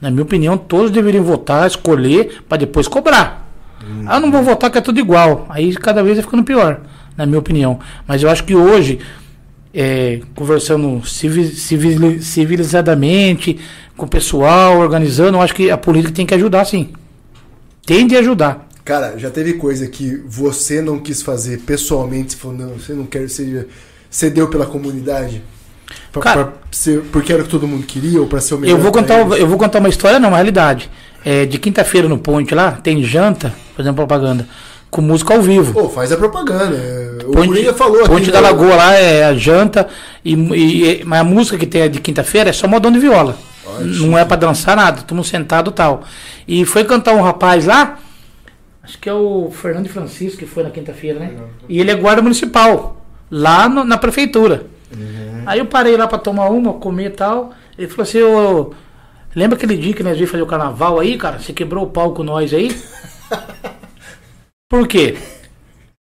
Na minha opinião, todos deveriam votar, escolher, para depois cobrar. Ah, não vou votar que é tudo igual. Aí cada vez vai ficando pior, na minha opinião. Mas eu acho que hoje é, conversando civi- civili- civilizadamente com o pessoal, organizando, eu acho que a política tem que ajudar sim. Tem de ajudar. Cara, já teve coisa que você não quis fazer pessoalmente, você falou, não, você não quer, você cedeu pela comunidade? Pra- Cara- pra ser- porque era o que todo mundo queria ou pra ser o melhor? Eu vou contar, eu vou contar uma história, não, uma realidade. É, de quinta-feira no Point lá, tem janta, fazendo propaganda, com música ao vivo. Pô, faz a propaganda. é, O Ponte, Coringa falou Ponte aqui. da né? Lagoa lá é a janta, e, e- mas a música que tem de quinta-feira é só modão de viola. não é pra dançar nada, estamos sentado e tal. E foi cantar um rapaz lá, acho que é o Fernando Francisco, que foi na quinta-feira, né? E ele é guarda municipal, lá no- na prefeitura. Aí eu parei lá pra tomar uma, comer e tal. Ele falou assim, ô. Lembra aquele dia que nós vimos fazer o carnaval aí, cara? Você quebrou o pau com nós aí? <laughs> Por quê?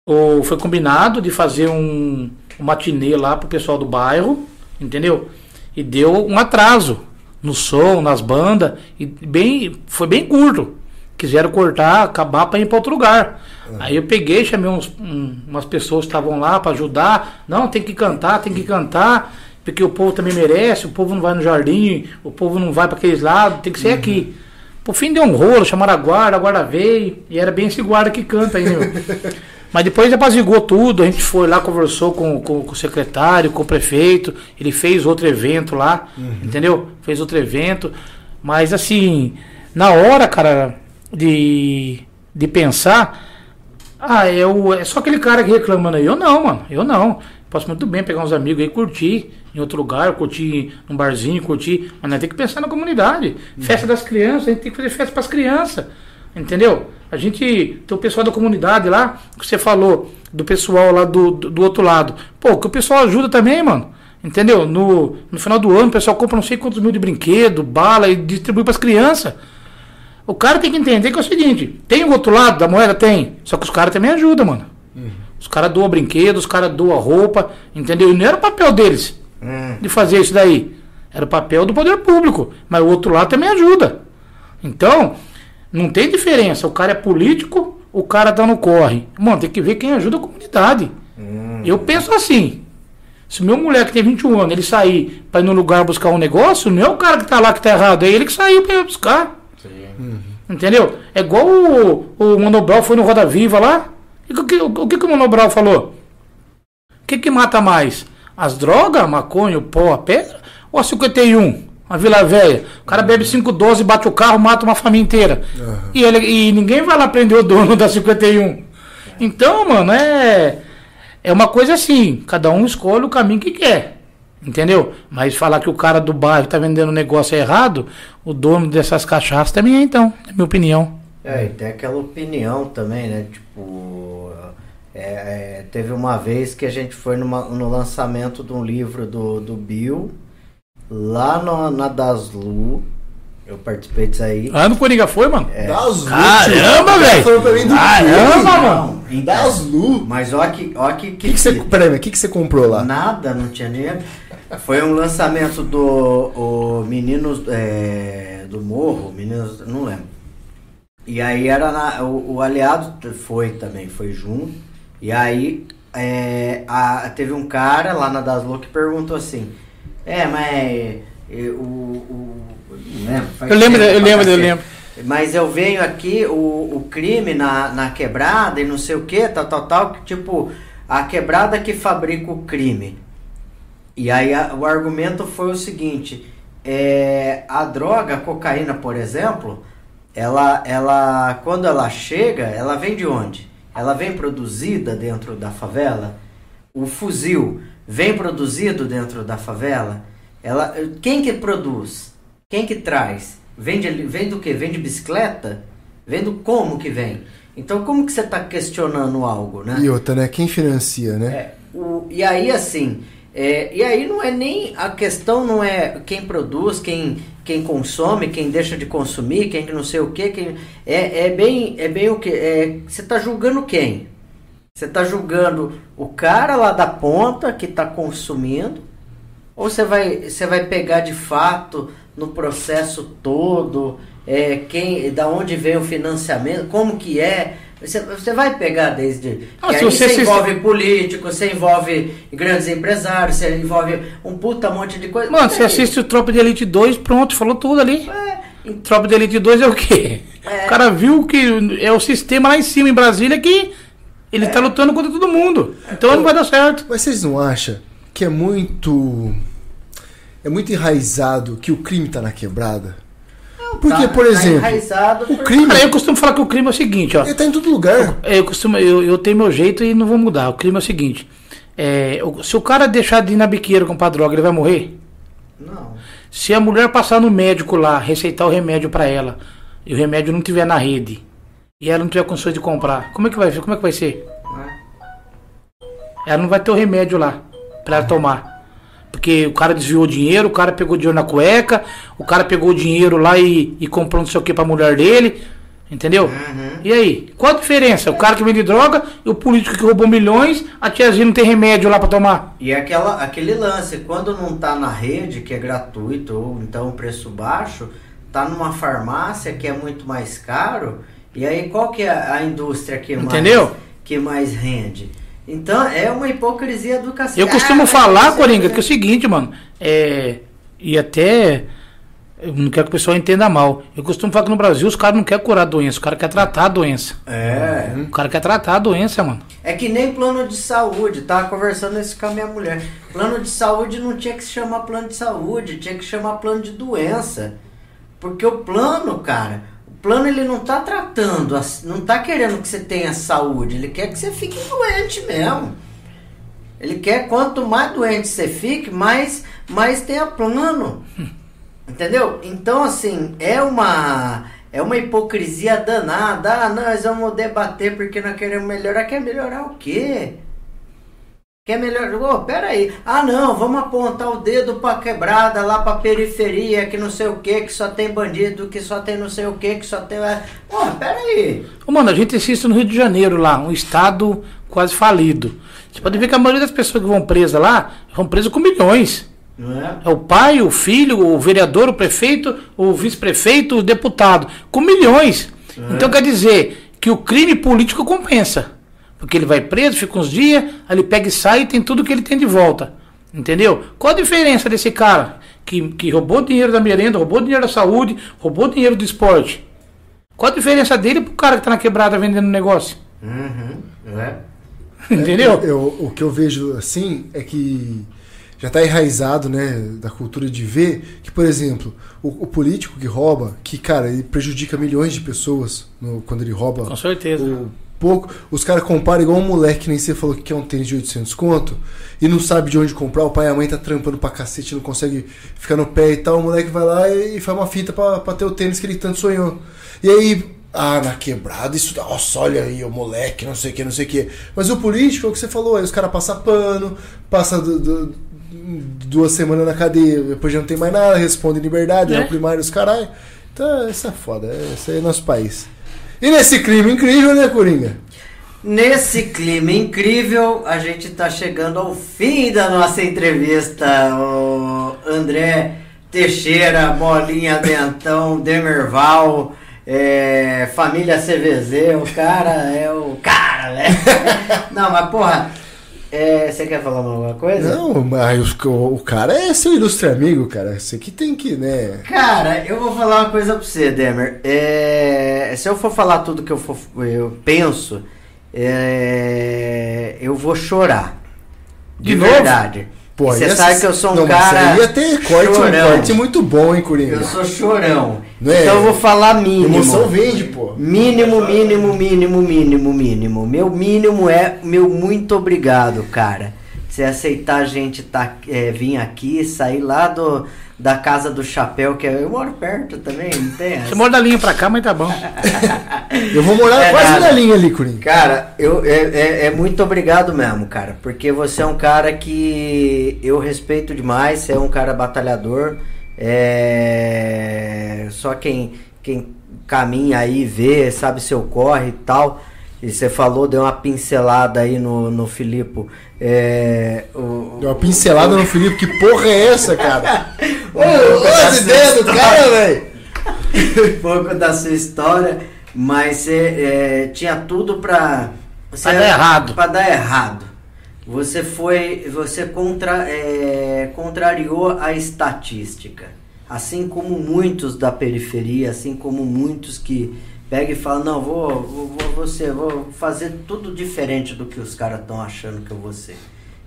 O, foi combinado de fazer um, um matinê lá pro pessoal do bairro, entendeu? E deu um atraso no som, nas bandas, e bem, foi bem curto. Quiseram cortar, acabar para ir para outro lugar. Aí eu peguei, chamei uns, um- umas pessoas que estavam lá para ajudar. Não, tem que cantar, tem que cantar, porque o povo também merece. O povo não vai no jardim, o povo não vai para aqueles lados, tem que ser aqui. Por fim deu um rolo, chamaram a guarda, a guarda veio, e era bem esse guarda que canta aí, né, meu? <laughs> Mas depois apazigou tudo, a gente foi lá, conversou com, com- com o secretário, com o prefeito, ele fez outro evento lá, entendeu? Fez outro evento. Mas assim, na hora, cara, de, de pensar, ah, é, o, é só aquele cara que reclamando aí. Eu não, mano, eu não. Posso muito bem pegar uns amigos aí, curtir em outro lugar, curtir num barzinho, curtir. Mas nós temos que pensar na comunidade. Festa das crianças, a gente tem que fazer festa para as crianças. Entendeu? A gente tem o pessoal da comunidade lá, que você falou, do pessoal lá do, do, do outro lado. Pô, que o pessoal ajuda também, mano. Entendeu? No, no final do ano, o pessoal compra não sei quantos mil de brinquedo, bala e distribui para as crianças. O cara tem que entender que é o seguinte: tem o outro lado da moeda? Tem. Só que os caras também ajudam, mano. Os caras doam brinquedos, os caras doam roupa, entendeu? E não era o papel deles de fazer isso daí. Era o papel do poder público. Mas o outro lado também ajuda. Então, não tem diferença. O cara é político, o cara tá no corre. Mano, tem que ver quem ajuda a comunidade. Eu penso assim. Se o meu moleque tem 21 anos, ele sair pra ir no lugar buscar um negócio, não é o cara que tá lá que tá errado, é ele que saiu pra ir buscar. Entendeu? É igual o, o Manobral foi no Roda Viva lá. E o que, o que, que o Manobral falou? O que, que mata mais? As drogas, a maconha, o pó, a pedra? Ou a 51? A Vila Velha? O cara bebe 512, bate o carro, mata uma família inteira. E, ele, e ninguém vai lá prender o dono da 51. Então, mano, é. É uma coisa assim, cada um escolhe o caminho que quer. Entendeu? Mas falar que o cara do bairro tá vendendo negócio errado, o dono dessas cachaças também é então, na minha opinião. É, e tem aquela opinião também, né? Tipo, é, é, teve uma vez que a gente foi numa- no lançamento de um livro do, do Bill, lá no- na Daslu. Eu participei disso aí. Ah, no Coringa foi, mano? Das Lu, Caramba, velho! Caramba, mano! Então, Das Lu. Mas olha que, olha que, O que, que você. Peraí, mas o que, que você comprou lá? Nada, não tinha dinheiro. Foi um lançamento do o Meninos é, do Morro, Meninos, não lembro. E aí era na, o, o aliado foi também, foi junto. E aí é, a- teve um cara lá na Daslo que perguntou assim, é, mas é, o, o não lembro, faz Eu lembro, tempo eu lembro, eu lembro. Mas eu venho aqui, o, o crime na, na quebrada e não sei o que, tal, tal, tal, que tipo, a quebrada que fabrica o crime. E aí a- o argumento foi o seguinte, é, a droga, a cocaína, por exemplo, ela, ela, quando ela chega, ela vem de onde? Ela vem produzida dentro da favela? O fuzil vem produzido dentro da favela? Ela, quem que produz? Quem que traz? Vem, de, vem do que? Vem de bicicleta? Vem do como que vem? Então como que você está questionando algo, né? E outra, né? Quem financia, né? É, o, e aí assim, é, e aí não é nem a questão não é quem produz, quem, quem consome, quem deixa de consumir, quem que não sei o que, quem é, é bem é bem o que é, você está julgando quem? Você está julgando o cara lá da ponta que está consumindo? Ou você vai você vai pegar de fato no processo todo? É, quem da onde vem o financiamento? Como que é Você, você vai pegar desde. Ah, que se aí você você se- envolve político, você envolve grandes empresários, você envolve um puta monte de coisa. Mano, você assiste o Tropa de Elite 2, pronto, falou tudo ali. É, Tropa de Elite 2 é o quê? É. O cara viu que é o sistema lá em cima, em Brasília, que ele tá lutando contra todo mundo. Então não vai dar certo. Mas vocês não acham que é muito. É muito enraizado que o crime tá na quebrada? Porque, tá- por tá exemplo, enraizado o crime. Cara, eu costumo falar que o crime é o seguinte, ó. Ele tá em todo lugar. Eu costumo, eu, eu tenho meu jeito e não vou mudar. O crime é o seguinte. é, se o cara deixar de ir na biqueira comprar droga, ele vai morrer? Não. Se a mulher passar no médico lá, receitar o remédio pra ela, e o remédio não tiver na rede, e ela não tiver condições de comprar, como é que vai, como é que vai ser? né? Ela não vai ter o remédio lá pra ela tomar. Porque o cara desviou o dinheiro, o cara pegou dinheiro na cueca, o cara pegou o dinheiro lá e, e comprou não sei o que pra mulher dele. Entendeu? E aí? Qual a diferença? O cara que vende droga e o político que roubou milhões, a tiazinha não tem remédio lá pra tomar. E aquela, aquele lance, quando não tá na rede, que é gratuito, ou então preço baixo, tá numa farmácia que é muito mais caro, e aí qual que é a indústria que mais, Entendeu? que mais rende? Então é uma hipocrisia do cacete. Eu costumo Ah, falar, você- Coringa, que é o seguinte, mano. É. E até. Eu não quero que o pessoal entenda mal. Eu costumo falar que no Brasil os caras não querem curar a doença, os caras querem tratar a doença. É. O cara quer tratar a doença, mano. É que nem plano de saúde, tava conversando isso com a minha mulher. Plano de saúde não tinha que se chamar plano de saúde, tinha que chamar plano de doença. Porque o plano, cara, o plano ele não tá tratando, não tá querendo que você tenha saúde, ele quer que você fique doente mesmo. Ele quer quanto mais doente você fique, mais, mais tenha plano. <laughs> Entendeu? Então, assim, é uma é uma hipocrisia danada. Ah, nós vamos debater porque nós queremos melhorar. Quer melhorar o quê? Quer melhorar? Ô, pera aí. Ah, não, vamos apontar o dedo pra quebrada, lá pra periferia, que não sei o que, que só tem bandido, que só tem não sei o que, que só tem. Ô, pera aí. Ô, mano, a gente assiste no Rio de Janeiro lá, um estado quase falido. Você pode ver que a maioria das pessoas que vão presas lá vão presas com milhões. É? É o pai, o filho, o vereador, o prefeito, o vice-prefeito, o deputado. Com milhões. Então quer dizer que o crime político compensa. Porque ele vai preso, fica uns dias, aí ele pega e sai e tem tudo que ele tem de volta. Entendeu? Qual a diferença desse cara que, que roubou dinheiro da merenda, roubou dinheiro da saúde, roubou dinheiro do esporte? Qual a diferença dele pro cara que tá na quebrada vendendo negócio? Uhum. É. <laughs> Entendeu? Eu- o que eu vejo assim é que já está enraizado, né, da cultura de ver que, por exemplo, o, o político que rouba, que, cara, ele prejudica milhões de pessoas no- quando ele rouba Com certeza. o pouco, os caras comparam igual um moleque que nem você falou que quer um tênis de 800 conto e não sabe de onde comprar, o pai e a mãe tá trampando pra cacete, não consegue ficar no pé e tal, o moleque vai lá e, faz uma fita pra, pra ter o tênis que ele tanto sonhou. E aí, ah, na quebrada, isso, nossa, olha aí, o moleque, não sei o que, não sei o que. Mas o político é o que você falou, aí os caras passam pano, passa do- do- duas semanas na cadeia, depois já não tem mais nada, responde em liberdade, é, É. o primário, os caralho. Então, isso é foda, é- esse aí é nosso país. E nesse clima incrível, né, Coringa? Nesse clima incrível, a gente está chegando ao fim da nossa entrevista. O André Teixeira, Bolinha Dentão, Demerval, é, família CVZ, o cara é o cara, né? <laughs> Não, mas porra, é, você quer falar alguma coisa? Não, mas o, o cara é seu ilustre amigo, cara. Você que tem que, né? Cara, eu vou falar uma coisa pra você, Demer. É, se eu for falar tudo que eu, for- eu penso, é, eu vou chorar. De, De novo? verdade. Pô, você sabe que eu sou um não, cara. Você ia ter corte, um corte muito bom, hein, Coringa? Eu sou chorão. É? Então eu vou falar mínimo. Emoção vende, pô. Mínimo, mínimo, mínimo, mínimo, mínimo. Meu mínimo é meu muito obrigado, cara. Você aceitar a gente tá, é, vir aqui, sair lá do, da casa do chapéu, que eu moro perto também, não tem? essa? Você mora da linha pra cá, mas tá bom. <laughs> Eu vou morar É quase nada. na linha ali, Coringa. Cara, eu, é, é- é muito obrigado mesmo, cara. Porque você é um cara que eu respeito demais, você é um cara batalhador. É... Só quem, quem caminha aí, vê, sabe seu corre e tal. E você falou, deu uma pincelada aí no, no Filipe. É, o, Deu uma pincelada no Felipe. Que porra é essa, cara? <laughs> Ô, as ideias do cara, velho. <laughs> um pouco da sua história. Mas você é, tinha tudo pra. Pra dar errado. Pra dar errado. Você foi. Você contra, é, contrariou a estatística. Assim como muitos da periferia, assim como muitos que pegam e falam, não, vou, vou, vou, vou fazer tudo diferente do que os caras estão achando que eu vou ser.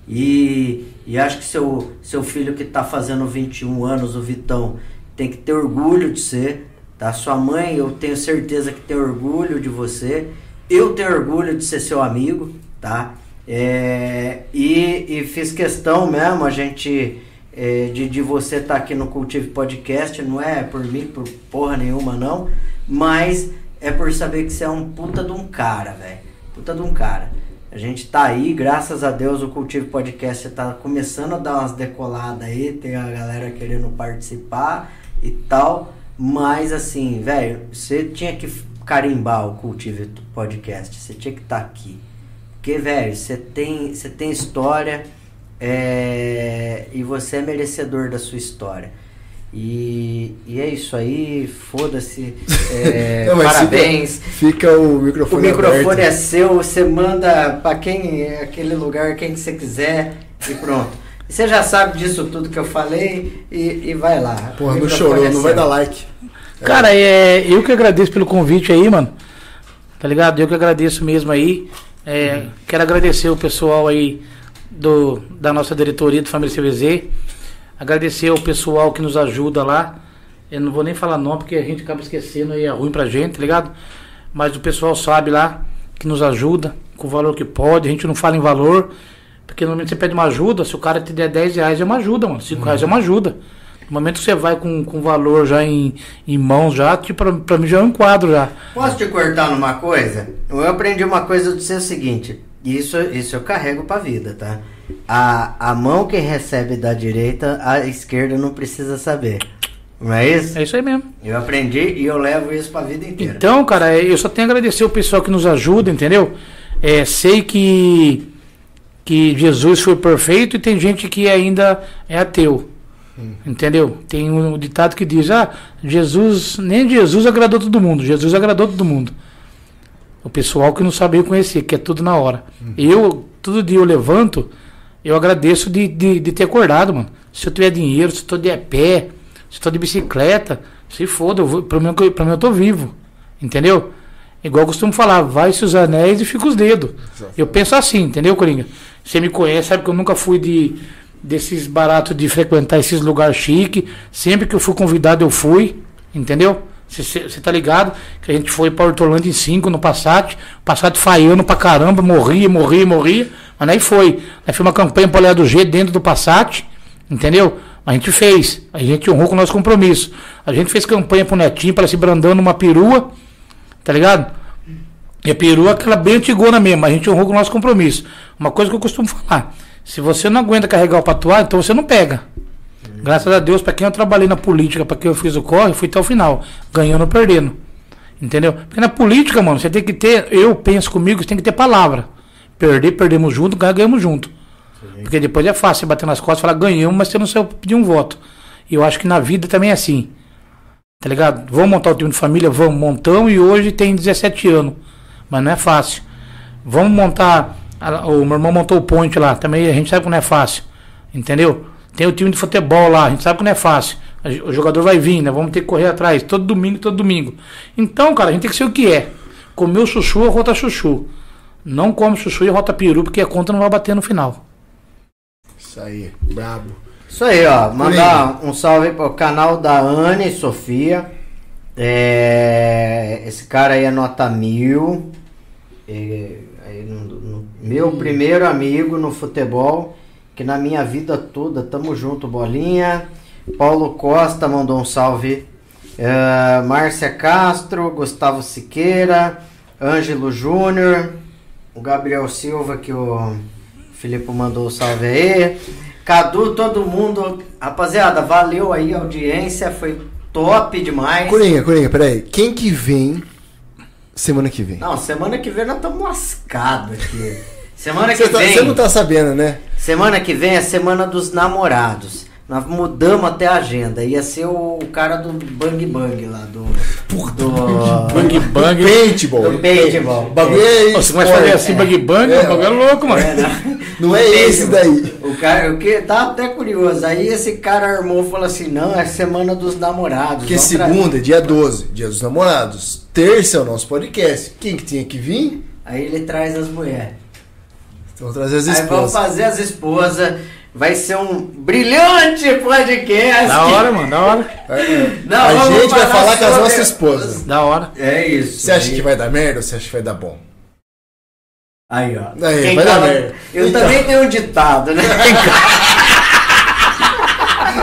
E, e acho que seu, seu filho que está fazendo 21 anos, o Vitão, tem que ter orgulho de ser. Tá? Sua mãe, eu tenho certeza que tem orgulho de você. Eu tenho orgulho de ser seu amigo, tá? É, e, e fiz questão mesmo, a gente, é, de, de você estar aqui no Cultive Podcast, não é por mim, por porra nenhuma não, mas é por saber que você é um puta de um cara, velho. Puta de um cara. A gente tá aí, graças a Deus o Cultivo Podcast tá começando a dar umas decoladas aí, tem a galera querendo participar e tal, mas assim, velho, você tinha que carimbar o Cultivo Podcast, você tinha que estar aqui. Porque, velho, você tem, você tem história é, e você é merecedor da sua história. E, e é isso aí, foda-se. é, <laughs> Não, parabéns. Fica, fica o O microfone microfone aberto. é seu, você manda pra quem aquele lugar, quem que você quiser e pronto. Você já sabe disso tudo que eu falei e, e vai lá. Porra, não microfone chorou, é não vai dar like. Cara, é, eu que agradeço pelo convite aí, mano. Tá ligado? Eu que agradeço mesmo aí. É, Quero agradecer o pessoal aí do, da nossa diretoria do Família CVZ. Agradecer o pessoal que nos ajuda lá. Eu não vou nem falar nome porque a gente acaba esquecendo e é ruim pra gente, tá ligado? Mas o pessoal sabe lá que nos ajuda com o valor que pode. A gente não fala em valor. Porque normalmente você pede uma ajuda, se o cara te der 10 reais é uma ajuda, mano. 5 reais é uma ajuda. No momento que você vai com, com valor já em, em mãos, já, tipo, pra, pra mim já é um quadro já. Posso te cortar numa coisa? Eu aprendi uma coisa de ser o seguinte, isso, isso eu carrego pra vida, tá? A, a mão que recebe da direita, a esquerda não precisa saber. Não é isso? É isso aí mesmo. Eu aprendi e eu levo isso pra vida inteira. Então, cara, é, eu só tenho a agradecer o pessoal que nos ajuda, entendeu? É, sei que, que Jesus foi perfeito e tem gente que ainda é ateu. Entendeu? Tem um ditado que diz: Ah, Jesus, nem Jesus agradou todo mundo, Jesus agradou todo mundo. O pessoal que não sabe reconhecer, que é tudo na hora. Eu, todo dia eu levanto, eu agradeço de, de, de ter acordado, mano. Se eu tiver dinheiro, se eu tô de pé, se eu tô de bicicleta, se foda, eu vou, mim, eu- pra mim eu tô vivo. Entendeu? Igual eu costumo falar, vai-se os anéis e fica os dedos. Eu penso assim, entendeu, Coringa? Você me conhece, sabe que eu nunca fui de desses baratos de frequentar esses lugares chique. Sempre que eu fui convidado, eu fui, entendeu? Você tá ligado? Que a gente foi pra Hortolândia em 5 no Passat, Passat falhando pra caramba, morria, morria, morria. Mas aí foi. Aí foi uma campanha olhar do G dentro do Passat, entendeu? A gente fez, a gente honrou com o nosso compromisso. A gente fez campanha pro Netinho para se brandando numa perua, tá ligado? E a perua é aquela bem antigona mesmo, a gente honrou com o nosso compromisso. Uma coisa que eu costumo falar: se você não aguenta carregar o patuá, então você não pega. Graças a Deus, para quem eu trabalhei na política, para quem eu fiz o corre, fui até o final, ganhando ou perdendo. Entendeu? Porque na política, mano, você tem que ter, eu penso comigo, você tem que ter palavra. Perder, perdemos junto, ganhamos junto. Porque depois é fácil bater nas costas e falar ganhamos, mas você não saiu pedir um voto. E eu acho que na vida também é assim. Tá ligado? Vamos montar o time de família? Vamos, montamos e hoje tem 17 anos. Mas não é fácil. Vamos montar. O meu irmão montou o point lá. Também a gente sabe que não é fácil. Entendeu? Tem o time de futebol lá. A gente sabe que não é fácil. O jogador vai vir, né? Vamos ter que correr atrás. Todo domingo, todo domingo. Então, cara, a gente tem que ser o que é. Comer o chuchu rota chuchu. Não come chuchu e rota peru, porque a conta não vai bater no final. Isso aí, brabo. Isso aí, ó. Mandar um salve pro canal da Anne e Sofia. É, esse cara aí é nota mil. É, aí no- no- meu primeiro amigo no futebol. Que na minha vida toda, tamo junto, bolinha. Paulo Costa mandou um salve. É, Márcia Castro, Gustavo Siqueira, Ângelo Júnior, o Gabriel Silva que o Filipe mandou um salve aí. Cadu, todo mundo. Rapaziada, valeu aí a audiência, foi top demais. Coringa, Coringa, peraí. Quem que vem semana que vem? Não, semana que vem nós estamos lascados aqui. Semana que tá- vem. você não tá sabendo, né? Semana que vem é semana dos namorados. Nós mudamos até a agenda. Ia ser o, cara do Bang Bang lá, do. do Bang Bang. <laughs> Paintball. Do paintball. Bagulho é Você vai fazer assim, bang bang, É, o bagulho é louco, mano. É, né? <laughs> Não é esse daí. O cara, o que tá até curioso. Aí esse cara armou e falou assim: não, é semana dos namorados. Tra- segunda é dia 12, dia dos namorados. Terça é o nosso podcast. Quem que tinha que vir? Aí ele traz as mulheres. Então trazer as Aí vamos esposas. fazer as esposas. Vai ser um brilhante podcast. Da hora, mano, da hora. Não, a gente vai falar com as nossas esposas. Da hora. É isso. Você acha Aí- que vai dar merda ou você acha que vai dar bom? Aí, ó. Aí, Quem vai dar merda. Eu Então. também tenho um ditado, né? <laughs>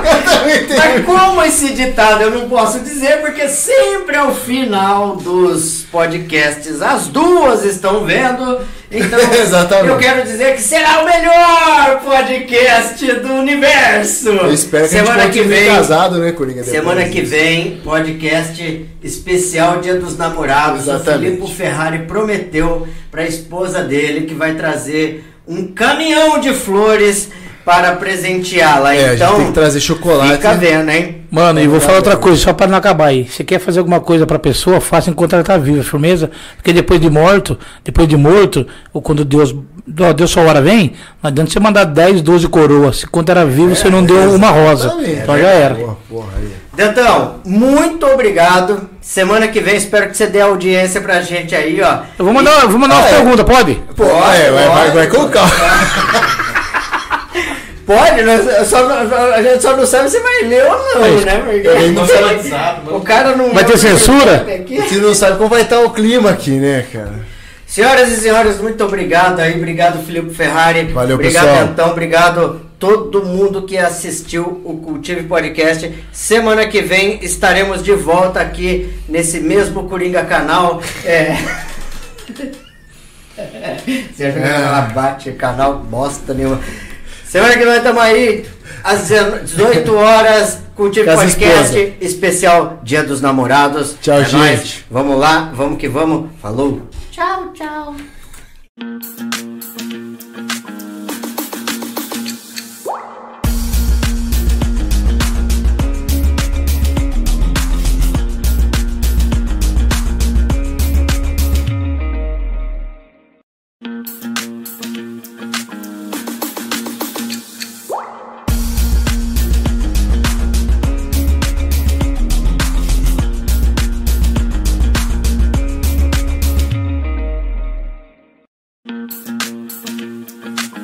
Eu também tenho. Mas como esse ditado eu não posso dizer, porque sempre ao final dos podcasts as duas estão vendo. Então <laughs> Exatamente. eu quero dizer que será o melhor podcast do universo. Eu espero que Semana a gente que vem. casado, né, Coringa? Semana que vem, podcast especial Dia dos Namorados. Exatamente. O Filipe Ferrari prometeu para a esposa dele que vai trazer um caminhão de flores para presenteá-la. É, a gente então, tem que trazer chocolate. fica vendo, hein? Mano, e vou falar outra coisa, só pra não acabar aí. Você quer fazer alguma coisa pra pessoa, faça enquanto ela tá viva, firmeza? Porque depois de morto, depois de morto, ou quando Deus, ó, Deus sua hora vem, não adianta você mandar 10, 12 coroas. Se quando era vivo, você não deu uma rosa. Exatamente. Então já era. Porra, porra, aí. Dentão, muito obrigado. Semana que vem espero que você dê audiência pra gente aí, ó. Eu vou mandar, eu vou mandar Ah, uma é. pergunta, pode? Pô, é, vai, vai, vai com calma. <laughs> Pode, nós só, a gente só não sabe se vai ler ou não, É né? Porque Eu não sei. <laughs> O cara não. Vai ter censura? Você não sabe como vai estar o clima aqui, né, cara? Senhoras e senhores, muito obrigado aí, obrigado Filipe Ferrari. Valeu, obrigado, pessoal. Então, obrigado todo mundo que assistiu o Cultive Podcast. Semana que vem estaremos de volta aqui nesse mesmo Coringa canal. É. <laughs> Você acha que ela bate canal bosta nenhuma. Semana que vem estamos aí às 18 horas, Com as Podcast esposas. especial Dia dos Namorados. Tchau, É nóis. gente. Vamos lá, vamos que vamos. Falou. Tchau, tchau.